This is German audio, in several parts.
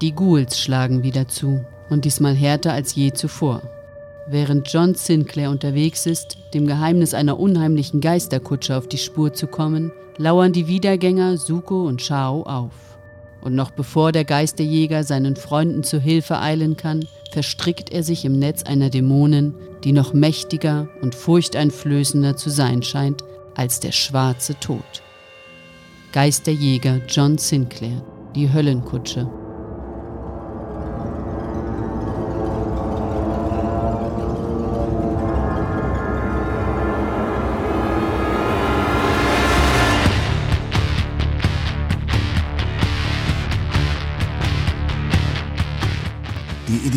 Die Ghouls schlagen wieder zu und diesmal härter als je zuvor. Während John Sinclair unterwegs ist, dem Geheimnis einer unheimlichen Geisterkutsche auf die Spur zu kommen, lauern die Wiedergänger Suko und Shao auf. Und noch bevor der Geisterjäger seinen Freunden zu Hilfe eilen kann, verstrickt er sich im Netz einer Dämonin, die noch mächtiger und furchteinflößender zu sein scheint als der schwarze Tod. Geisterjäger John Sinclair, die Höllenkutsche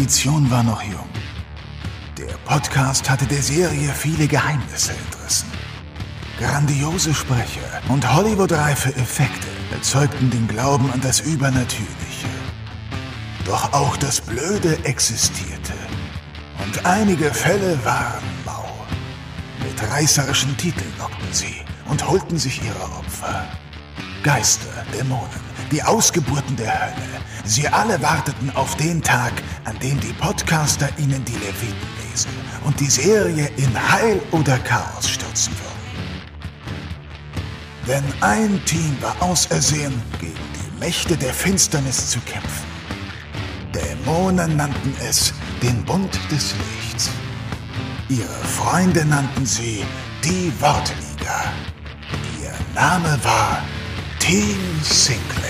Die Edition war noch jung. Der Podcast hatte der Serie viele Geheimnisse entrissen. Grandiose Sprecher und Hollywood-reife Effekte erzeugten den Glauben an das Übernatürliche. Doch auch das Blöde existierte. Und einige Fälle waren mau. Mit reißerischen Titeln lockten sie und holten sich ihre Opfer. Geister, Dämonen, die Ausgeburten der Hölle. Sie alle warteten auf den Tag, an dem die Podcaster ihnen die Leviten lesen und die Serie in Heil oder Chaos stürzen würden. Denn ein Team war ausersehen, gegen die Mächte der Finsternis zu kämpfen. Dämonen nannten es den Bund des Lichts. Ihre Freunde nannten sie die Wortliga. Ihr Name war Team Sinclair.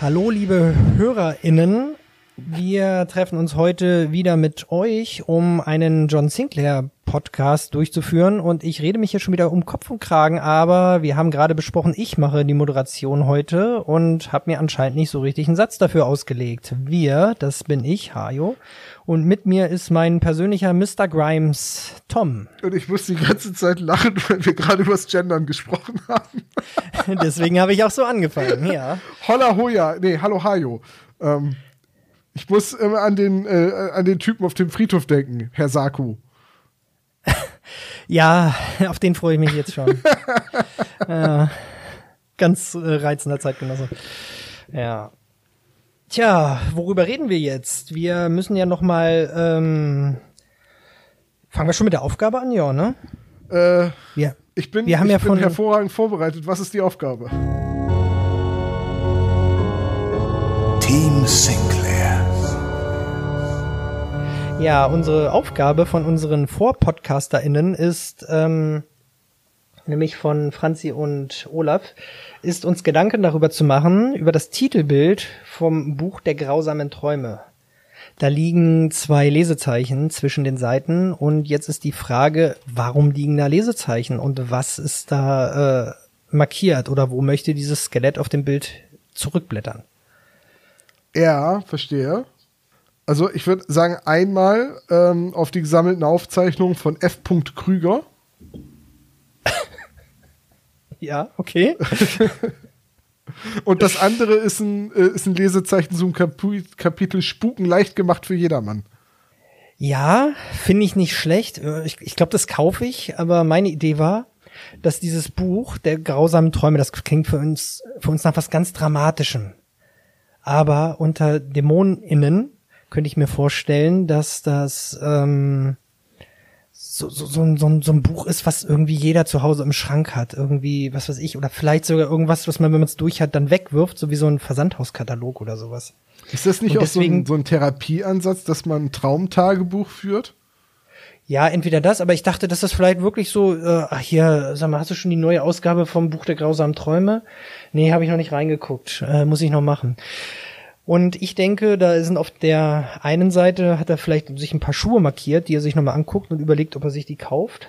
Hallo, liebe HörerInnen. Wir treffen uns heute wieder mit euch, um einen John Sinclair Podcast durchzuführen. Und ich rede mich hier schon wieder um Kopf und Kragen, aber wir haben gerade besprochen, ich mache die Moderation heute und habe mir anscheinend nicht so richtig einen Satz dafür ausgelegt. Wir, das bin ich, Hajo. Und mit mir ist mein persönlicher Mr. Grimes, Tom. Und ich muss die ganze Zeit lachen, weil wir gerade über das Gendern gesprochen haben. Deswegen habe ich auch so angefangen, ja. Holla Hoja, nee, hallo Hajo. Ähm, ich muss immer an den, äh, an den Typen auf dem Friedhof denken, Herr Saku. ja, auf den freue ich mich jetzt schon. äh, ganz äh, reizender Zeitgenosse. Ja. Tja, worüber reden wir jetzt? Wir müssen ja noch mal. Ähm, fangen wir schon mit der Aufgabe an, ja, ne? Äh, ja. Ich bin, wir haben ich ja bin von, hervorragend vorbereitet. Was ist die Aufgabe? Team Sinclair. Ja, unsere Aufgabe von unseren VorpodcasterInnen ist, ähm, nämlich von Franzi und Olaf, ist uns Gedanken darüber zu machen, über das Titelbild vom Buch der grausamen Träume. Da liegen zwei Lesezeichen zwischen den Seiten und jetzt ist die Frage, warum liegen da Lesezeichen und was ist da äh, markiert oder wo möchte dieses Skelett auf dem Bild zurückblättern? Ja, verstehe. Also ich würde sagen, einmal ähm, auf die gesammelten Aufzeichnungen von F. Krüger. ja, okay. Und das andere ist ein, äh, ist ein Lesezeichen zum Kapitel Spuken leicht gemacht für jedermann. Ja, finde ich nicht schlecht. Äh, ich, ich glaube, das kaufe ich, aber meine Idee war, dass dieses Buch der grausamen Träume, das klingt für uns, für uns nach was ganz Dramatischem. Aber unter DämonInnen könnte ich mir vorstellen, dass das ähm, so, so, so, ein, so, ein, so ein Buch ist, was irgendwie jeder zu Hause im Schrank hat. Irgendwie, was weiß ich, oder vielleicht sogar irgendwas, was man, wenn man es durch hat, dann wegwirft, so wie so ein Versandhauskatalog oder sowas. Ist das nicht Und auch so ein, so ein Therapieansatz, dass man ein Traumtagebuch führt? Ja, entweder das, aber ich dachte, dass das vielleicht wirklich so, äh, ach hier, sag mal, hast du schon die neue Ausgabe vom Buch der grausamen Träume? Nee, habe ich noch nicht reingeguckt. Äh, muss ich noch machen. Und ich denke, da sind auf der einen Seite, hat er vielleicht sich ein paar Schuhe markiert, die er sich nochmal anguckt und überlegt, ob er sich die kauft.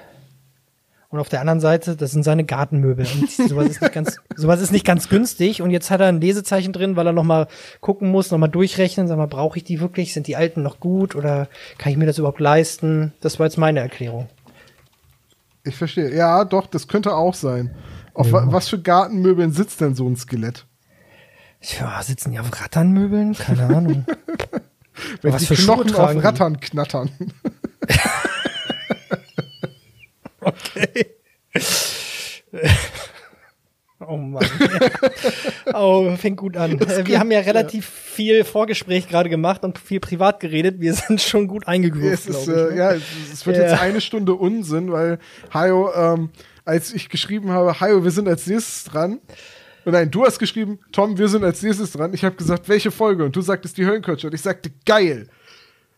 Und auf der anderen Seite, das sind seine Gartenmöbel. Und sowas ist nicht ganz, sowas ist nicht ganz günstig. Und jetzt hat er ein Lesezeichen drin, weil er nochmal gucken muss, nochmal durchrechnen. Sag mal, brauche ich die wirklich? Sind die alten noch gut? Oder kann ich mir das überhaupt leisten? Das war jetzt meine Erklärung. Ich verstehe. Ja, doch, das könnte auch sein. Auf wa was für Gartenmöbeln sitzt denn so ein Skelett? Tja, sitzen die auf Ratternmöbeln? Keine Ahnung. Wenn Was die für Schuhe Knochen tragen auf die? Rattern knattern. Okay. Oh Mann. oh, fängt gut an. Äh, Wir haben ja relativ viel Vorgespräch gerade gemacht und viel privat geredet. Wir sind schon gut eingegroovt, Es ist, glaub ich, äh, ne? ja, es, es wird Ja. jetzt eine Stunde Unsinn, weil Hajo, ähm, als ich geschrieben habe, Hajo, wir sind als nächstes dran. Und nein, du hast geschrieben, Tom, wir sind als nächstes dran. Ich habe gesagt, welche Folge? Und du sagtest die Höllenkutsche. Und ich sagte, geil.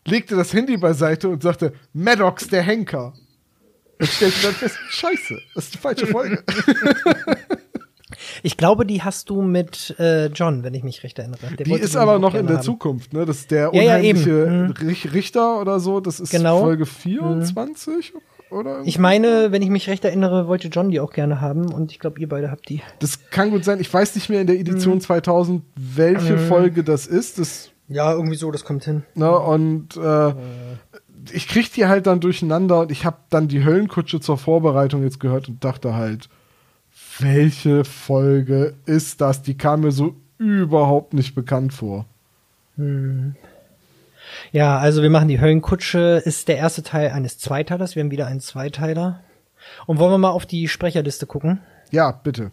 Legte das Handy beiseite und sagte, Maddox, der Henker. Und stellte dann fest, scheiße, das ist die falsche Folge. Ich glaube, die hast du mit äh, John, wenn ich mich recht erinnere. Der Die ist aber noch in der haben. Zukunft, ne? Das ist der Ja, ja, unheimliche eben. Mhm. Rich- Richter oder so. Das ist Genau. Folge 24 oder? Ich meine, wenn ich mich recht erinnere, wollte John die auch gerne haben und ich glaube, ihr beide habt die. Das kann gut sein. Ich weiß nicht mehr in der Mhm. Edition 2000, welche Folge das ist. Das, Ja, irgendwie so, das kommt hin. ne, und äh, ich krieg die halt dann durcheinander und ich habe dann die Höllenkutsche zur Vorbereitung jetzt gehört und dachte halt, welche Folge ist das? Die kam mir so überhaupt nicht bekannt vor. Ja, also wir machen die Höllenkutsche, ist der erste Teil eines Zweiteilers. Wir haben wieder einen Zweiteiler. Und wollen wir mal auf die Sprecherliste gucken? Ja, bitte.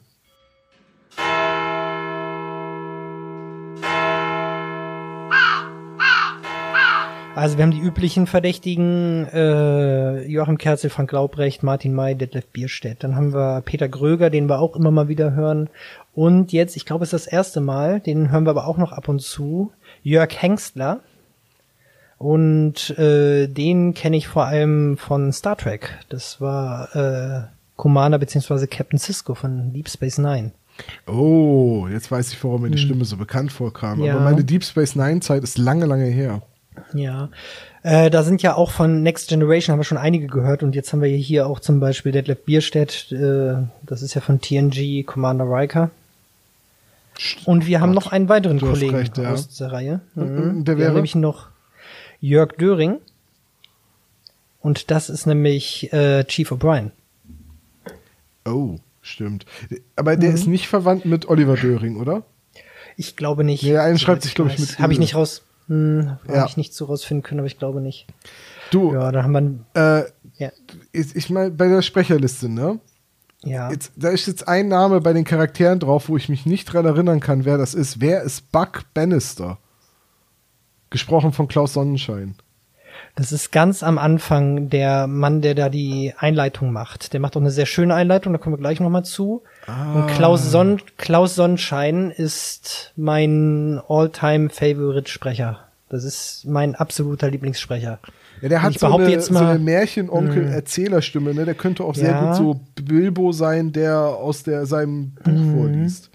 Also wir haben die üblichen Verdächtigen, äh, Joachim Kerzel, Frank Laubrecht, Martin May, Detlef Bierstedt. Dann haben wir Peter Gröger, den wir auch immer mal wieder hören. Und jetzt, ich glaube, es ist das erste Mal, den hören wir aber auch noch ab und zu, Jörg Hengstler. Und äh, den kenne ich vor allem von Star Trek. Das war äh, Commander beziehungsweise Captain Cisco von Deep Space Nine. Oh, jetzt weiß ich, warum mir die Stimme so bekannt vorkam. Hm. Ja. Aber meine Deep Space Nine Zeit ist lange, lange her. Ja, äh, da sind ja auch von Next Generation haben wir schon einige gehört und jetzt haben wir hier auch zum Beispiel Detlef Bierstedt, äh, das ist ja von TNG Commander Riker. Und wir haben noch einen weiteren Kollegen recht, ja. aus der Reihe. Und der wäre? nämlich noch Jörg Döring und das ist nämlich äh, Chief O'Brien. Oh, stimmt. Aber Mhm. der ist nicht verwandt mit Oliver Döring, oder? Ich glaube nicht. Nee, einen schreibt sich, glaub ich, mit Habe ich nicht raus, hm, Ja. habe ich nicht so rausfinden können, aber ich glaube nicht. Du, Ja, da haben wir, äh, ja, ich, ich meine, bei der Sprecherliste, ne? ja. Jetzt, da ist jetzt ein Name bei den Charakteren drauf, wo ich mich nicht dran erinnern kann, wer das ist. Wer ist Buck Bannister? Gesprochen von Klaus Sonnenschein. Das ist ganz am Anfang der Mann, der da die Einleitung macht. Der macht auch eine sehr schöne Einleitung, da kommen wir gleich nochmal zu. Und Klaus, Sonn Klaus Sonnenschein ist mein All-Time-Favorite-Sprecher. Das ist mein absoluter Lieblingssprecher. Ja, der hat ich so eine, jetzt so mal- eine Märchenonkel-Erzählerstimme, ne? Der könnte auch sehr Ja. gut so Bilbo sein, der aus der, seinem Buch Mhm. vorliest.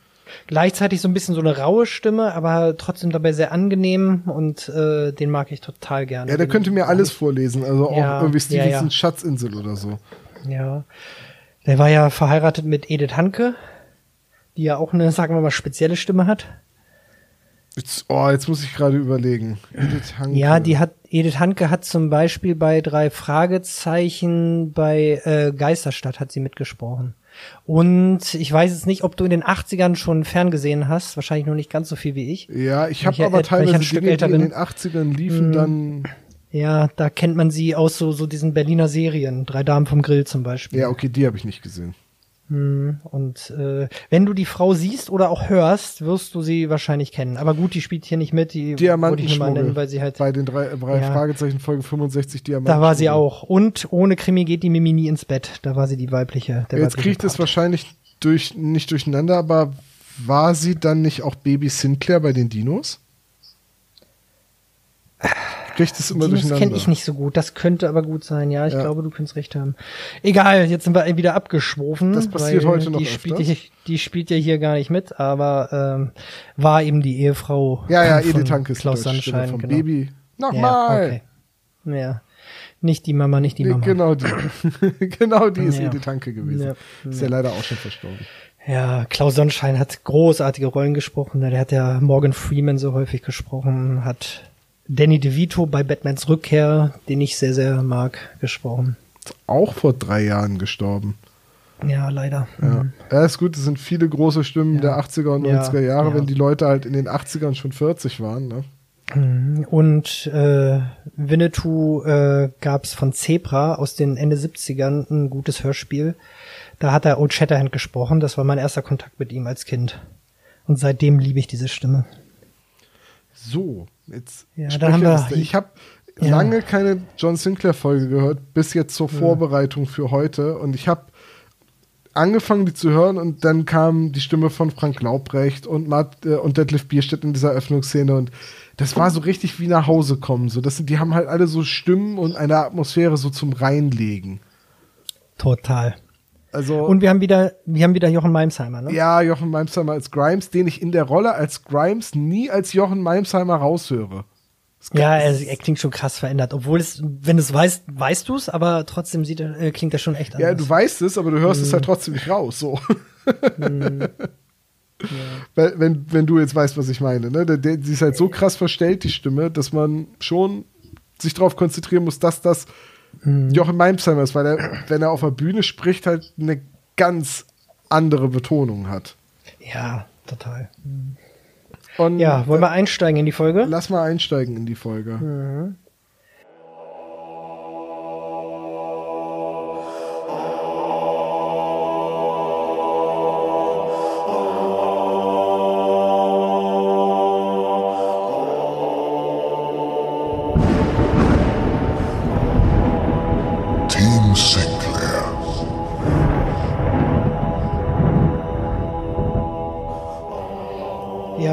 Gleichzeitig so ein bisschen so eine raue Stimme, aber trotzdem dabei sehr angenehm und äh, den mag ich total gerne. Ja, der könnte mir alles vorlesen, also auch Ja, irgendwie ja, Stevenson ja. Schatzinsel oder so. Ja. Der war ja verheiratet mit Edith Hanke, die ja auch eine, sagen wir mal, spezielle Stimme hat. Jetzt, oh, jetzt muss ich gerade überlegen. Edith Hanke. Ja, die hat, Edith Hanke hat zum Beispiel bei drei Fragezeichen bei äh, Geisterstadt hat sie mitgesprochen. Und ich weiß jetzt nicht, ob du in den 80ern schon ferngesehen hast, wahrscheinlich noch nicht ganz so viel wie ich. Ja, ich habe aber ich ein teilweise Stück Dinge, älter in bin. den 80ern liefen, dann. Ja, da kennt man sie aus so, so diesen Berliner Serien, Drei Damen vom Grill zum Beispiel. Ja, okay, die habe ich nicht gesehen. Hm, Und äh, wenn du die Frau siehst oder auch hörst, wirst du sie wahrscheinlich kennen. Aber gut, die spielt hier nicht mit, die wollte ich mal Diamantenschmuggel. nennen, weil sie halt Bei den drei, drei Ja. Fragezeichen Folge 65 Diamanten. Da war sie auch. Und ohne Krimi geht die Mimi nie ins Bett. Da war sie die weibliche. Der Jetzt kriegt es wahrscheinlich durch, nicht durcheinander, aber war sie dann nicht auch Baby Sinclair bei den Dinos? Kriegt es immer Dinos durcheinander. kenne ich nicht so gut. Das könnte aber gut sein. Ja, ich Ja. glaube, du könntest recht haben. Egal, jetzt sind wir wieder abgeschwofen. Das passiert heute noch die spielt, ja, die spielt ja hier gar nicht mit, aber ähm, war eben die Ehefrau Ja, ja, Edith die Klaus Sonnenschein. vom Genau. Baby. Ja, Nochmal! okay. Ja. Nicht die Mama, nicht die Nee, Mama. genau die. genau die ist Ja. Edith Hanke gewesen. Ja. Ist ja leider auch schon verstorben. Ja, Klaus Sonnenschein hat großartige Rollen gesprochen. Der hat ja Morgan Freeman so häufig gesprochen, hat Danny DeVito bei Batmans Rückkehr, den ich sehr, sehr mag, gesprochen. Auch vor drei Jahren gestorben. Ja, leider. Ja. Mhm. ja, ist gut, es sind viele große Stimmen Ja. der 80er und Ja, 90er Jahre, ja. wenn die Leute halt in den 80ern schon 40 waren. Ne? Und äh, Winnetou äh, gab es von Zebra aus den Ende 70ern ein gutes Hörspiel. Da hat er Old Shatterhand gesprochen. Das war mein erster Kontakt mit ihm als Kind. Und seitdem liebe ich diese Stimme. So, jetzt. Ja, dann haben wir- Ich habe Ja. lange keine John Sinclair-Folge gehört, bis jetzt zur Vorbereitung für heute. Und ich habe angefangen, die zu hören, und dann kam die Stimme von Frank Laubrecht und, Mart, äh, und Detlef Bierstedt in dieser Eröffnungsszene. Und das war so richtig wie nach Hause kommen. So, das sind, die haben halt alle so Stimmen und eine Atmosphäre so zum Reinlegen. Total. Also, Und wir haben wieder, wir haben wieder Jochen Malmsheimer, ne? ja, Jochen Malmsheimer als Grimes, den ich in der Rolle als Grimes nie als Jochen Malmsheimer raushöre. Ja, er, er klingt schon krass verändert. Obwohl es, wenn du es weißt, weißt du es, aber trotzdem sieht er, äh, klingt er schon echt anders. Ja, du weißt es, aber du hörst Mhm. es halt trotzdem nicht raus. So. Weil, wenn, wenn du jetzt weißt, was ich meine. Ne? Der, der, sie ist halt so krass verstellt, die Stimme, dass man schon sich darauf konzentrieren muss, dass das Mhm. Jochen Malmsheimer ist, weil er, wenn er auf der Bühne spricht, halt eine ganz andere Betonung hat. Ja, total. Und Ja, wollen äh, wir einsteigen in die Folge? lass mal einsteigen in die Folge. Mhm.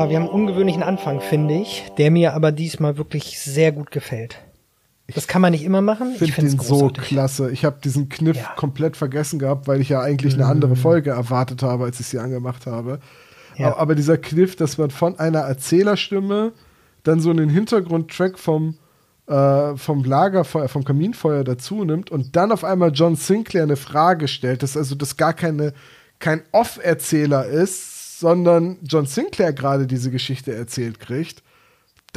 Ja, wir haben einen ungewöhnlichen Anfang, finde ich, der mir aber diesmal wirklich sehr gut gefällt. Das kann man nicht immer machen. Ich Ich finde den es so großartig. klasse. Ich habe diesen Kniff Ja. Mhm. komplett vergessen gehabt, weil ich ja eigentlich eine andere Folge erwartet habe, als ich sie angemacht habe. Ja. Aber, aber dieser Kniff, dass man von einer Erzählerstimme dann so einen Hintergrundtrack vom, äh, vom Lagerfeuer, vom Kaminfeuer dazu nimmt und dann auf einmal John Sinclair eine Frage stellt, dass also das gar keine, kein Off-Erzähler ist, sondern John Sinclair gerade diese Geschichte erzählt kriegt.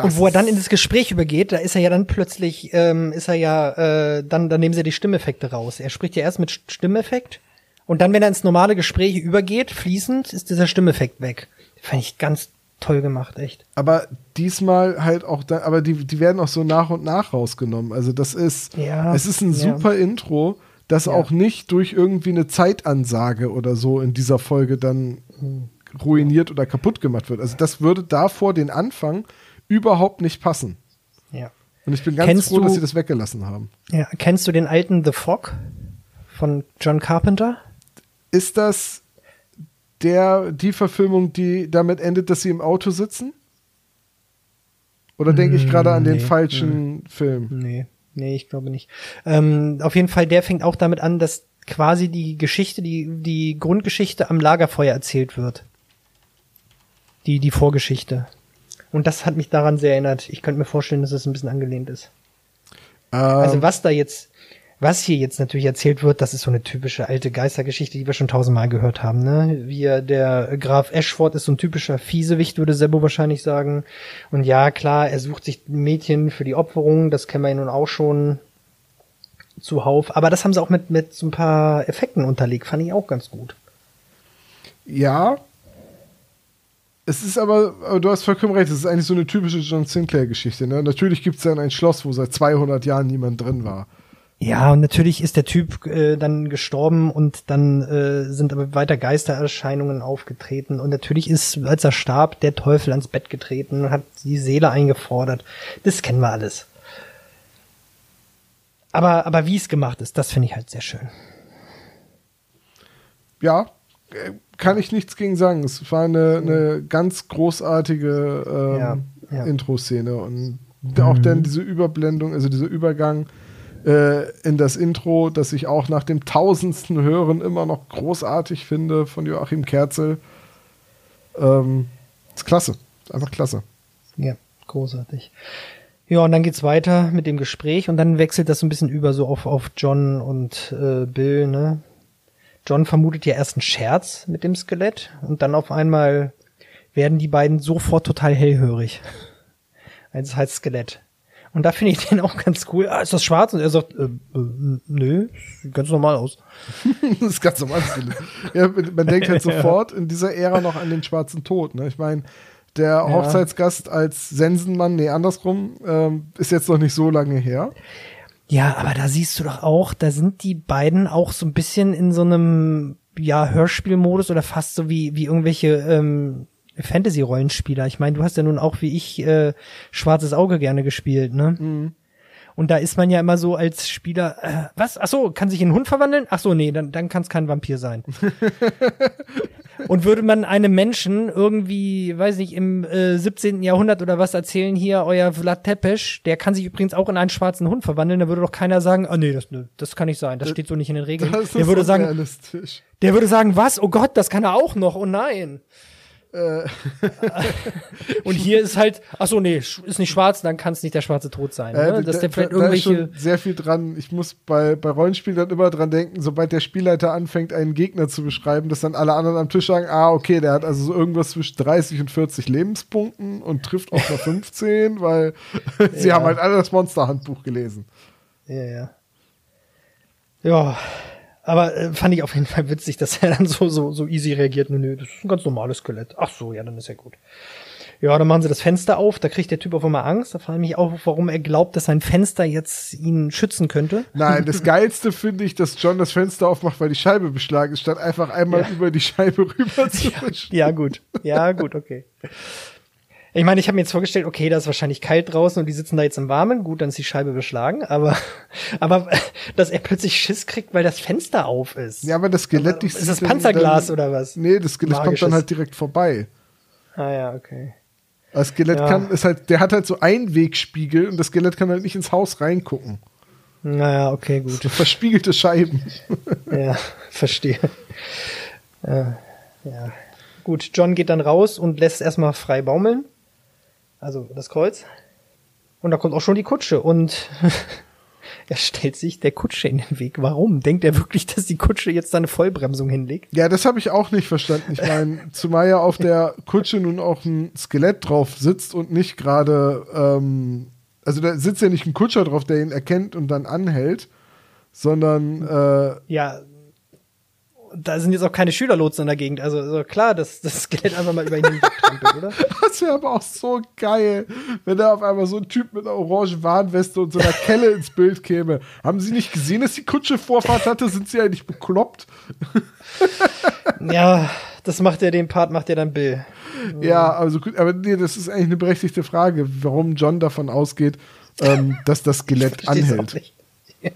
Und wo er dann in das Gespräch übergeht, da ist er ja dann plötzlich, ähm, ist er ja, äh, dann, dann nehmen sie die Stimmeffekte raus. Er spricht ja erst mit Stimmeffekt und dann, wenn er ins normale Gespräch übergeht, fließend, ist dieser Stimmeffekt weg. Fand ich ganz toll gemacht, echt. Aber diesmal halt auch da, aber die, die werden auch so nach und nach rausgenommen. Also das ist, Ja, es ist ein ja. super Intro, das Ja. auch nicht durch irgendwie eine Zeitansage oder so in dieser Folge dann ruiniert oder kaputt gemacht wird. Also das würde davor den Anfang überhaupt nicht passen. Ja. Und ich bin ganz Kennst froh, dass du- sie das weggelassen haben. ja. Kennst du den alten The Fog von John Carpenter? Ist das der, die Verfilmung, die damit endet, dass sie im Auto sitzen? Oder denke ich gerade an den nee, falschen Film? Nee, nee, ich glaube nicht. Ähm, auf jeden Fall, der fängt auch damit an, dass quasi die Geschichte, die, die Grundgeschichte am Lagerfeuer erzählt wird. Die, die Vorgeschichte. Und das hat mich daran sehr erinnert. Ich könnte mir vorstellen, dass es ein bisschen angelehnt ist. Also Ähm, was da jetzt, was hier jetzt natürlich erzählt wird, das ist so eine typische alte Geistergeschichte, die wir schon tausendmal gehört haben, ne? Wie er- der Graf Ashford ist so ein typischer Fiesewicht, würde Sebo wahrscheinlich sagen. Und ja, klar, er sucht sich Mädchen für die Opferung, das kennen wir ja nun auch schon zuhauf. Aber das haben sie auch mit, mit so ein paar Effekten unterlegt, fand ich auch ganz gut. Ja. Es ist aber, aber du hast vollkommen recht, es ist eigentlich so eine typische John Sinclair-Geschichte. Ne? Natürlich gibt es dann ein Schloss, wo seit 200 Jahren niemand drin war. Ja, und natürlich ist der Typ äh, dann gestorben und dann äh, sind aber weiter Geistererscheinungen aufgetreten. Und natürlich ist, als er starb, der Teufel ans Bett getreten und hat die Seele eingefordert. Das kennen wir alles. Aber, aber wie es gemacht ist, das finde ich halt sehr schön. Ja, äh, kann ich nichts gegen sagen. Es war eine, eine ganz großartige ähm, Ja, ja. Intro-Szene und auch dann diese Überblendung, also dieser Übergang äh, in das Intro, das ich auch nach dem tausendsten Hören immer noch großartig finde von Joachim Kerzel. Ähm, ist klasse. Einfach klasse. Ja, großartig. Ja, und dann geht's weiter mit dem Gespräch und dann wechselt das so ein bisschen über so auf, auf John und äh, Bill, ne? John vermutet ja erst einen Scherz mit dem Skelett und dann auf einmal werden die beiden sofort total hellhörig. Also es heißt Skelett. Und da finde ich den auch ganz cool. Ah, ist das schwarz? Und er sagt, äh, äh, nö, sieht ganz normal aus. das ist ganz normal. ja, man denkt halt sofort in dieser Ära noch an den schwarzen Tod. Ne? Ich meine, Der Ja. Hochzeitsgast als Sensenmann, nee, andersrum, ähm, ist jetzt noch nicht so lange her. Ja, aber da siehst du doch auch, da sind die beiden auch so ein bisschen in so einem ja Hörspielmodus oder fast so wie wie irgendwelche ähm, Fantasy-Rollenspieler. Ich meine, du hast ja nun auch wie ich äh, Schwarzes Auge gerne gespielt, ne? Und da ist man ja immer so als Spieler, äh, was? Ach so, kann sich in einen Hund verwandeln? Ach so, nee, dann, dann kann es kein Vampir sein. Und würde man einem Menschen irgendwie, weiß nicht, im äh, 17. Jahrhundert oder was erzählen, hier, euer Vlad Tepes, der kann sich übrigens auch in einen schwarzen Hund verwandeln, da würde doch keiner sagen, ah nee, das, nö, das kann nicht sein, das steht so nicht in den Regeln. Das Der ist würde sagen, der würde sagen, was? Oh Gott, das kann er auch noch, oh nein. Äh, Und hier ist halt, ach so, nee, ist nicht schwarz, dann kann es nicht der schwarze Tod sein. äh, Ne? Dass da- der vielleicht da ist irgendwelche. schon sehr viel dran. Ich muss bei, bei Rollenspielen dann immer dran denken, sobald der Spielleiter anfängt, einen Gegner zu beschreiben, dass dann alle anderen am Tisch sagen, ah, okay, der hat also so irgendwas zwischen 30 und 40 Lebenspunkten und trifft auch nur 15, weil sie Ja. haben halt alle das Monsterhandbuch gelesen. Ja, ja. Ja, aber äh, fand ich auf jeden Fall witzig, dass er dann so, so, so easy reagiert. Nö, nö, das ist ein ganz normales Skelett. Ach so, ja, dann ist ja gut. Ja, dann machen sie das Fenster auf, da kriegt der Typ auf einmal Angst. Da frage ich mich auch, warum er glaubt, dass sein Fenster jetzt ihn schützen könnte. Nein, das Geilste finde ich, dass John das Fenster aufmacht, weil die Scheibe beschlagen ist, statt einfach einmal Ja. über die Scheibe rüber zu wischen. Ja, gut. Ja, gut, okay. Ich meine, ich habe mir jetzt vorgestellt, okay, da ist wahrscheinlich kalt draußen und die sitzen da jetzt im Warmen. Gut, dann ist die Scheibe beschlagen. Aber, aber dass er plötzlich Schiss kriegt, weil das Fenster auf ist. Ja, aber das Skelett dich ist das Panzerglas dann, oder was? Nee, das Skelett kommt Magisches. dann halt direkt vorbei. Ah ja, okay. Das Skelett Ja. kann, ist halt, der hat halt so Einwegspiegel und das Skelett kann halt nicht ins Haus reingucken. Naja, okay, gut. So verspiegelte Scheiben. Ja, verstehe. Ja, ja. Gut, John geht dann raus und lässt erstmal frei baumeln. Also das Kreuz. Und da kommt auch schon die Kutsche und er stellt sich der Kutsche in den Weg. Warum? Denkt er wirklich, dass die Kutsche jetzt da eine Vollbremsung hinlegt? Ja, das habe ich auch nicht verstanden. Ich meine, zumal ja auf der Kutsche nun auch ein Skelett drauf sitzt und nicht gerade, ähm, also da sitzt ja nicht ein Kutscher drauf, der ihn erkennt und dann anhält, sondern äh, Ja, da sind jetzt auch keine Schülerlotsen in der Gegend. Also, also klar, dass das Skelett einfach mal über ihn hinwegtrampelt, oder? das wäre aber auch so geil, wenn da auf einmal so ein Typ mit einer orangen Warnweste und so einer Kelle ins Bild käme. Haben Sie nicht gesehen, dass die Kutsche Vorfahrt hatte? Sind Sie eigentlich bekloppt? Ja, das macht er, den Part macht er dann Bill. Ja, also gut, aber nee, das ist eigentlich eine berechtigte Frage, warum John davon ausgeht, ähm, dass das Skelett anhält. Ja.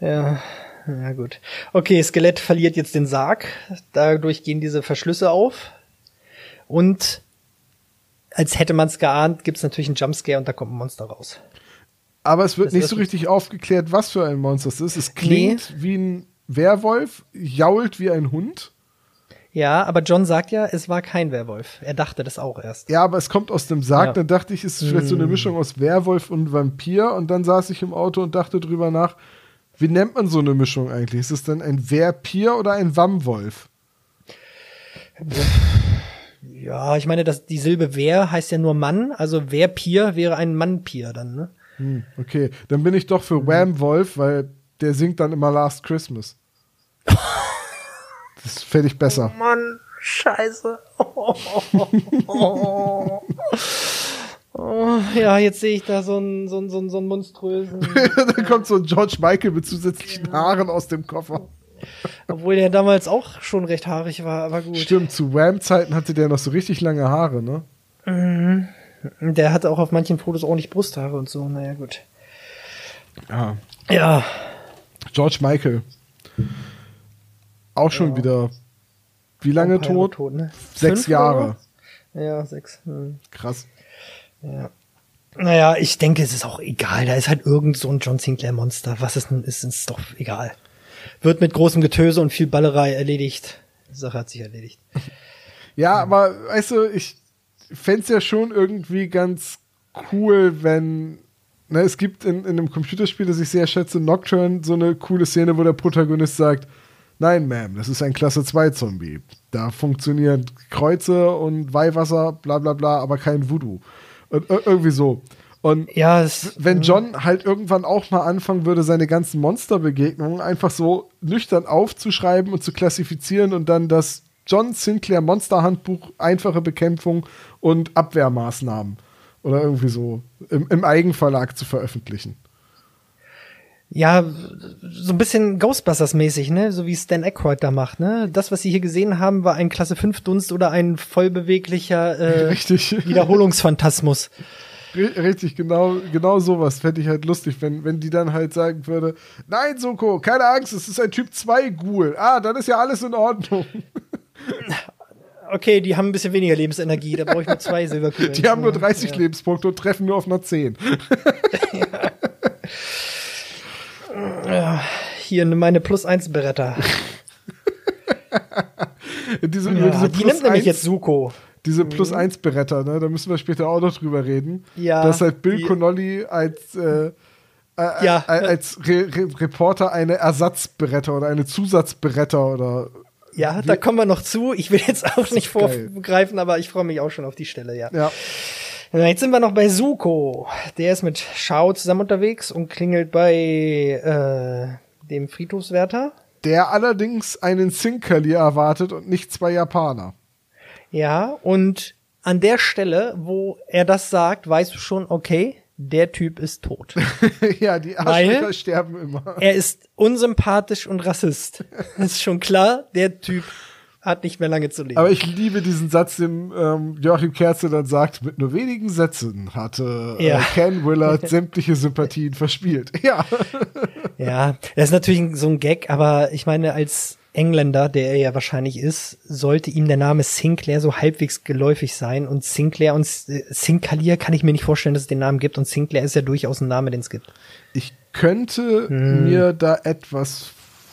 ja, ja gut. Okay, Skelett verliert jetzt den Sarg. Dadurch gehen diese Verschlüsse auf. Und als hätte man es geahnt, gibt es natürlich einen Jumpscare und da kommt ein Monster raus. Aber es wird Das nicht so richtig aufgeklärt, was für ein Monster es ist. Es klingt wie ein Werwolf, jault wie ein Hund. Ja, aber John sagt ja, es war kein Werwolf. Er dachte das auch erst. Ja, aber es kommt aus dem Sarg. Ja. Dann dachte ich, es ist vielleicht so Hm. eine Mischung aus Werwolf und Vampir. Und dann saß ich im Auto und dachte drüber nach, wie nennt man so eine Mischung eigentlich? Ist es dann ein Werpier oder ein Wammwolf? Ja, ich meine, dass die Silbe Wer heißt ja nur Mann, also Werpier wäre ein Mannpier dann, ne? Hm, okay, dann bin ich doch für Wham-Wolf, weil der singt dann immer Last Christmas. Das fände ich besser. Mann, scheiße. Oh, ja, jetzt sehe ich da so einen, so einen, so einen, so einen monströsen, dann kommt so ein George Michael mit zusätzlichen Haaren aus dem Koffer. obwohl der damals auch schon recht haarig war, aber gut. Stimmt, zu Wham-Zeiten hatte der noch so richtig lange Haare, ne? Der hatte auch auf manchen Fotos ordentlich Brusthaare und so, naja, gut. Ja. Ja, George Michael. Auch schon wieder. Wie lange tot? tot ne? Sechs Fünf Jahre. oder? Ja, sechs. Hm. Krass. Ja. Naja, ich denke, es ist auch egal. Da ist halt irgend so ein John Sinclair Monster. Was es nun ist, ist doch egal. Wird mit großem Getöse und viel Ballerei erledigt. Die Sache hat sich erledigt. Ja, aber weißt du, ich fände ja schon irgendwie ganz cool, wenn. Ne, es gibt in, in einem Computerspiel, das ich sehr schätze, Nocturne, so eine coole Szene, wo der Protagonist sagt: Nein, Ma'am, das ist ein Klasse 2 Zombie. Da funktionieren Kreuze und Weihwasser, bla bla bla, aber kein Voodoo. Und ir- irgendwie so. Und Ja, es, wenn John halt irgendwann auch mal anfangen würde, seine ganzen Monsterbegegnungen einfach so nüchtern aufzuschreiben und zu klassifizieren und dann das John Sinclair Monsterhandbuch, einfache Bekämpfung und Abwehrmaßnahmen. Oder irgendwie so im, im Eigenverlag zu veröffentlichen. Ja, so ein bisschen Ghostbusters-mäßig, ne? So wie Stan Aykroyd da macht, ne? Das, was Sie hier gesehen haben, war ein Klasse 5 Dunst oder ein vollbeweglicher äh, Richtig. Wiederholungsphantasmus. Richtig, genau, genau sowas fände ich halt lustig, wenn, wenn die dann halt sagen würde, nein, Soko, keine Angst, es ist ein Typ 2 Ghoul. Ah, dann ist ja alles in Ordnung. Okay, die haben ein bisschen weniger Lebensenergie, da brauche ich nur zwei Silberkugeln. Die haben nur 30 ja. Lebenspunkte und treffen nur auf einer 10. ja. Ja, hier meine Plus 1 Beretta. diese, ja, diese die nimmt nämlich jetzt Suko. Diese Plus 1 mhm. Beretta, ne? Da müssen wir später auch noch drüber reden. Ja. Dass halt Bill die, Connolly als äh, äh, ja. äh, als Re Re Reporter eine Ersatzberetta oder eine Zusatzberetta oder ja, da kommen wir noch zu. Ich will jetzt auch nicht vorgreifen, aber ich freue mich auch schon auf die Stelle, ja. Ja. Jetzt sind wir noch bei Suko. Der ist mit Shao zusammen unterwegs und klingelt bei äh, dem Friedhofswärter. Der allerdings einen Sinkali erwartet und nicht zwei Japaner. Ja, und an der Stelle, wo er das sagt, weißt du schon, okay, der Typ ist tot. ja, die Arschlöcher sterben immer. Er ist unsympathisch und Rassist. Ist schon klar, der Typ hat nicht mehr lange zu leben. Aber ich liebe diesen Satz, den ähm, Joachim Kerze dann sagt, mit nur wenigen Sätzen hatte äh, ja. Ken Willard sämtliche Sympathien verspielt. Ja. Ja, das ist natürlich so ein Gag, aber ich meine, als Engländer, der er ja wahrscheinlich ist, sollte ihm der Name Sinclair so halbwegs geläufig sein. Und Sinclair und äh, Sinclair kann ich mir nicht vorstellen, dass es den Namen gibt. Und Sinclair ist ja durchaus ein Name, den es gibt. Ich könnte hm. mir da etwas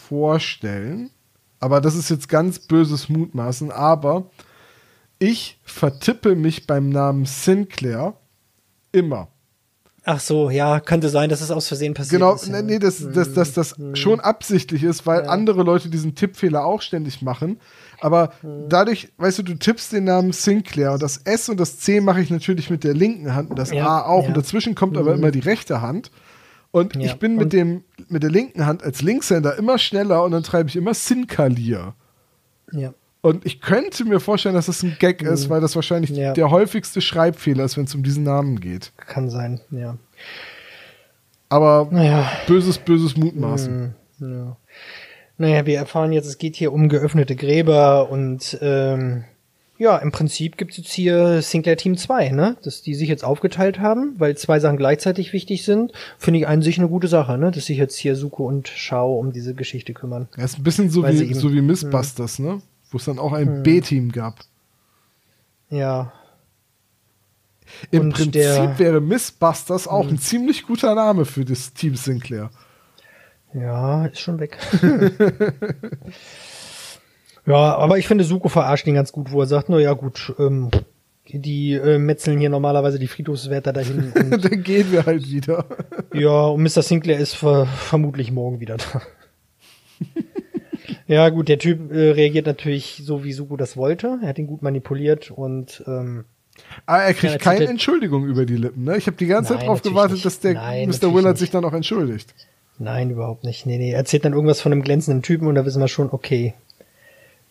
vorstellen aber das ist jetzt ganz böses Mutmaßen, aber ich vertippe mich beim Namen Sinclair immer. Ach so, ja, könnte sein, dass es aus Versehen passiert genau, ist. Genau, ja. nee, dass das, das, das mhm. schon absichtlich ist, weil ja. andere Leute diesen Tippfehler auch ständig machen. Aber mhm. dadurch, weißt du, du tippst den Namen Sinclair und das S und das C mache ich natürlich mit der linken Hand und das ja. A auch. Und dazwischen kommt aber immer die rechte Hand. Und ja. ich bin mit dem mit der linken Hand als Linkshänder immer schneller und dann treibe ich immer Sinkalier. Ja. Und ich könnte mir vorstellen, dass das ein Gag mhm. ist, weil das wahrscheinlich ja. der häufigste Schreibfehler ist, wenn es um diesen Namen geht. Kann sein, ja. Aber naja. böses, böses Mutmaßen. Mhm. Ja. Naja, wir erfahren jetzt, es geht hier um geöffnete Gräber und ähm, ja, im Prinzip gibt's jetzt hier Sinclair Team 2, ne? Dass die sich jetzt aufgeteilt haben, weil zwei Sachen gleichzeitig wichtig sind, finde ich an sich eine gute Sache, ne? Dass sich jetzt hier Suko und Shao um diese Geschichte kümmern. Ja, ist ein bisschen so wie, so wie Missbusters, hm. ne? Wo es dann auch ein hm. B-Team gab. Ja. Im und Prinzip wäre Missbusters auch hm. ein ziemlich guter Name für das Team Sinclair. Ja, ist schon weg. Ja, aber ich finde, Suko verarscht ihn ganz gut, wo er sagt, na ja, gut, ähm, die äh, metzeln hier normalerweise die Friedhofswärter dahin. Und, Dann gehen wir halt wieder. ja, und Mr. Sinclair ist ver vermutlich morgen wieder da. ja, gut, der Typ äh, reagiert natürlich so, wie Suko das wollte. Er hat ihn gut manipuliert und ähm, aber er kriegt keine Entschuldigung über die Lippen, ne? Ich habe die ganze Nein, Zeit darauf gewartet, nicht. dass der Nein, Mr. Willard sich dann auch entschuldigt. Nein, überhaupt nicht. Nee, nee, er erzählt dann irgendwas von einem glänzenden Typen und da wissen wir schon, okay,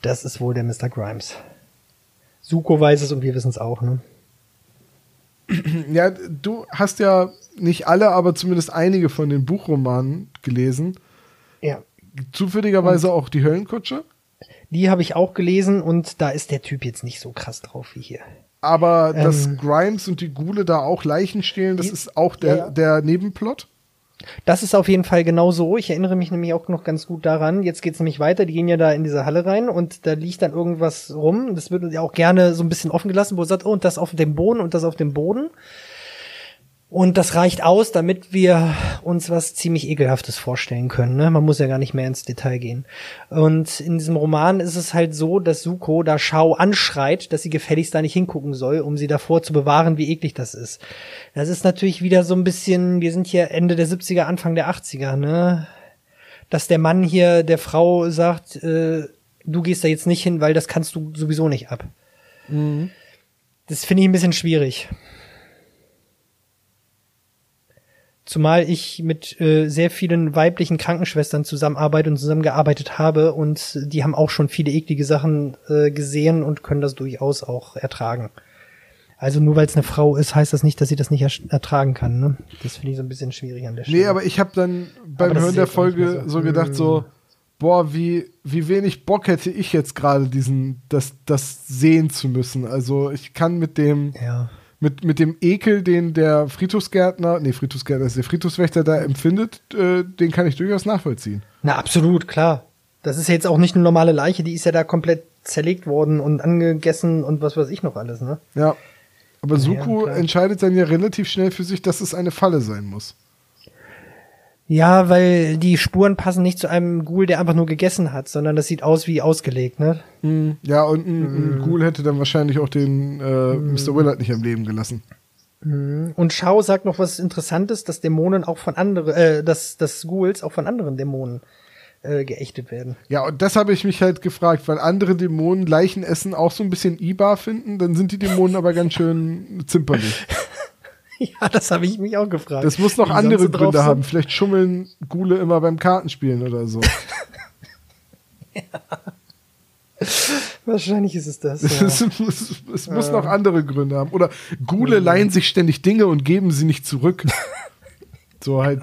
das ist wohl der Mr. Grimes. Suko weiß es und wir wissen es auch, ne? Ja, du hast ja nicht alle, aber zumindest einige von den Buchromanen gelesen. Ja. Zufälligerweise und auch die Höllenkutsche? Die habe ich auch gelesen und da ist der Typ jetzt nicht so krass drauf wie hier. Aber ähm, dass Grimes und die Gule da auch Leichen stehlen, das die, ist auch der, ja. der Nebenplot? Das ist auf jeden Fall genau so. Ich erinnere mich nämlich auch noch ganz gut daran. Jetzt geht's nämlich weiter. Die gehen ja da in diese Halle rein und da liegt dann irgendwas rum. Das wird ja auch gerne so ein bisschen offen gelassen, wo er sagt, oh, und das auf dem Boden und das auf dem Boden. Und das reicht aus, damit wir uns was ziemlich ekelhaftes vorstellen können. Ne? Man muss ja gar nicht mehr ins Detail gehen. Und in diesem Roman ist es halt so, dass Suko da Shao anschreit, dass sie gefälligst da nicht hingucken soll, um sie davor zu bewahren, wie eklig das ist. Das ist natürlich wieder so ein bisschen, wir sind hier Ende der 70er, Anfang der 80er, ne? Dass der Mann hier der Frau sagt, äh, du gehst da jetzt nicht hin, weil das kannst du sowieso nicht ab. Mhm. Das finde ich ein bisschen schwierig. Zumal ich mit äh, sehr vielen weiblichen Krankenschwestern zusammenarbeite und zusammengearbeitet habe und die haben auch schon viele eklige Sachen äh, gesehen und können das durchaus auch ertragen. Also nur weil es eine Frau ist, heißt das nicht, dass sie das nicht er ertragen kann. Ne? Das finde ich so ein bisschen schwierig an der Stelle. Nee, aber ich habe dann beim Hören der Folge so. so gedacht, so, boah, wie, wie wenig Bock hätte ich jetzt gerade diesen, das, das sehen zu müssen. Also ich kann mit dem, ja. Mit, mit dem Ekel, den der Friedhofsgärtner, nee, Friedhofsgärtner ist der Friedhofswächter da empfindet, äh, den kann ich durchaus nachvollziehen. Na, absolut, klar. Das ist ja jetzt auch nicht eine normale Leiche, die ist ja da komplett zerlegt worden und angegessen und was weiß ich noch alles, ne? Ja. Aber Suku klar. entscheidet dann ja relativ schnell für sich, dass es eine Falle sein muss. Ja, weil die Spuren passen nicht zu einem Ghoul, der einfach nur gegessen hat, sondern das sieht aus wie ausgelegt, ne? Ja, und ein, ein Ghoul hätte dann wahrscheinlich auch den äh, Mr. Willard nicht am Leben gelassen. Und Shao sagt noch was Interessantes, dass Dämonen auch von anderen, äh, dass, dass Ghouls auch von anderen Dämonen äh, geächtet werden. Ja, und das habe ich mich halt gefragt, weil andere Dämonen Leichenessen auch so ein bisschen Ibar finden, dann sind die Dämonen aber ganz schön zimperlich. ja, das habe ich mich auch gefragt. Das muss noch Wie andere Gründe haben. Vielleicht schummeln Gule immer beim Kartenspielen oder so. Wahrscheinlich ist es das. Es, Ja. muss, es muss noch andere Gründe haben. Oder Gule leihen sich ständig Dinge und geben sie nicht zurück. so halt.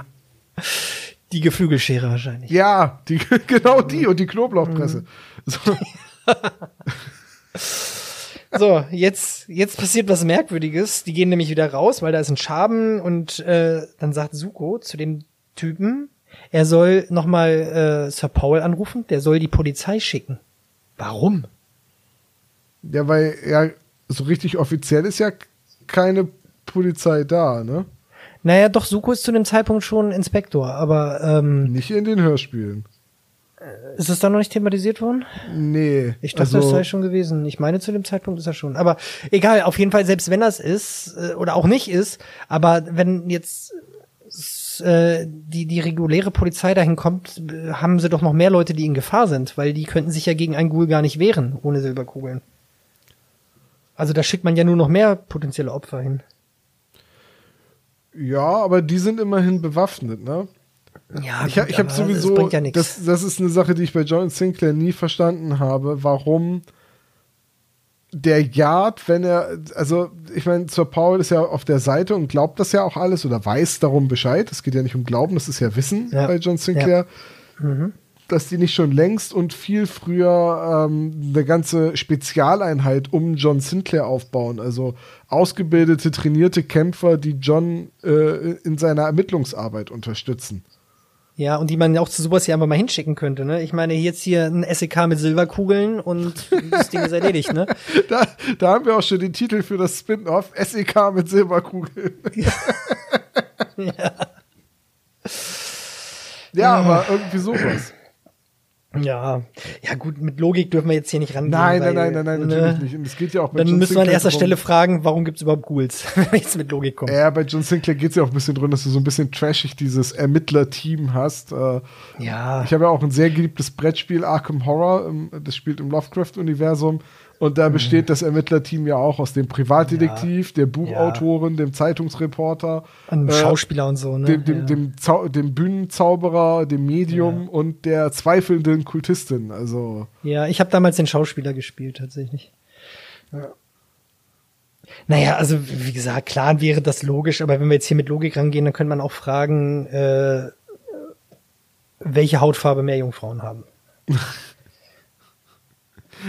Die Geflügelschere wahrscheinlich. Ja, die, genau die und die Knoblauchpresse. So. So, jetzt, jetzt passiert was Merkwürdiges. Die gehen nämlich wieder raus, weil da ist ein Schaben und äh, dann sagt Suko zu dem Typen, er soll nochmal äh, Sir Paul anrufen, der soll die Polizei schicken. Warum? Ja, weil ja, so richtig offiziell ist ja keine Polizei da, ne? Naja, doch, Suko ist zu dem Zeitpunkt schon Inspektor, aber ähm, Nicht in den Hörspielen. Ist es da noch nicht thematisiert worden? Nee. Ich dachte, das sei schon gewesen. Ich meine, zu dem Zeitpunkt ist er schon. Aber egal, auf jeden Fall, selbst wenn das ist äh, oder auch nicht ist, aber wenn jetzt äh, die, die reguläre Polizei dahin kommt, äh, haben sie doch noch mehr Leute, die in Gefahr sind, weil die könnten sich ja gegen einen Ghoul gar nicht wehren, ohne Silberkugeln. Also da schickt man ja nur noch mehr potenzielle Opfer hin. Ja, aber die sind immerhin bewaffnet, ne? Ja, Ich, ich habe Das sowieso, bringt ja das, das ist eine Sache, die ich bei John Sinclair nie verstanden habe, warum der Yard, wenn er, also ich meine, Sir Paul ist ja auf der Seite und glaubt das ja auch alles oder weiß darum Bescheid. Es geht ja nicht um Glauben, das ist ja Wissen Ja. bei John Sinclair. Dass die nicht schon längst und viel früher ähm, eine ganze Spezialeinheit um John Sinclair aufbauen. Also ausgebildete, trainierte Kämpfer, die John äh, in seiner Ermittlungsarbeit unterstützen. Ja, und die man auch zu sowas hier einfach mal hinschicken könnte, ne? Ich meine, jetzt hier ein SEK mit Silberkugeln und das Ding ist erledigt, ne? Da, da haben wir auch schon den Titel für das Spin-off SEK mit Silberkugel. ja. aber irgendwie sowas. Ja, ja gut, mit Logik dürfen wir jetzt hier nicht rangehen. Nein, nein, nein, nein, nein, ne, natürlich nicht. Und es geht ja auch bei Dann John müssen wir an erster drum- Stelle fragen, warum gibt's überhaupt Ghouls, wenn wir jetzt mit Logik kommen. Ja, bei John Sinclair geht es ja auch ein bisschen drin, dass du so ein bisschen trashig dieses Ermittler-Team hast. Äh, Ja. Ich habe ja auch ein sehr geliebtes Brettspiel, Arkham Horror. Das spielt im Lovecraft-Universum. Und Mhm. da besteht das Ermittlerteam ja auch aus dem Privatdetektiv, der Buchautorin, dem Zeitungsreporter, An äh, Schauspieler und so, ne? dem, dem, ja. dem, Zau dem Bühnenzauberer, dem Medium und der zweifelnden Kultistin. Also, ja, ich habe damals den Schauspieler gespielt, tatsächlich. Naja, also wie gesagt, klar wäre das logisch, aber wenn wir jetzt hier mit Logik rangehen, dann könnte man auch fragen, äh, welche Hautfarbe mehr Jungfrauen haben.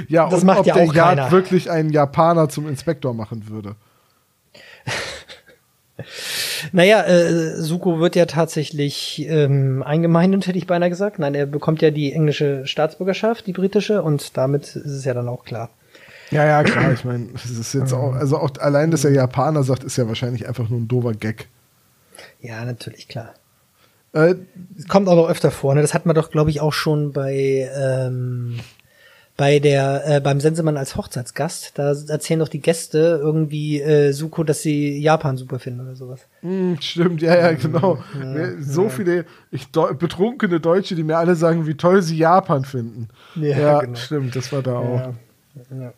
ja, Das und macht ob ja der auch Yard keiner. wirklich einen Japaner zum Inspektor machen würde. Naja, äh, Suko wird ja tatsächlich ähm, eingemeindet, hätte ich beinahe gesagt. Nein, er bekommt ja die englische Staatsbürgerschaft, die britische, und damit ist es ja dann auch klar. Ja, ja, klar. Ich meine, es ist jetzt auch, also auch allein, dass er Japaner sagt, ist ja wahrscheinlich einfach nur ein doofer Gag. Ja, natürlich, klar. Äh, Es kommt auch noch öfter vor, ne? Das hatten wir doch, glaube ich, auch schon bei, ähm, bei der, äh, beim Sensemann als Hochzeitsgast. Da erzählen doch die Gäste irgendwie äh, Suko, dass sie Japan super finden oder sowas. mh, stimmt, ja, ja, genau. so viele ich, betrunkene Deutsche, die mir alle sagen, wie toll sie Japan finden. Ja, Ja, genau. stimmt, das war da auch. Ja, ja.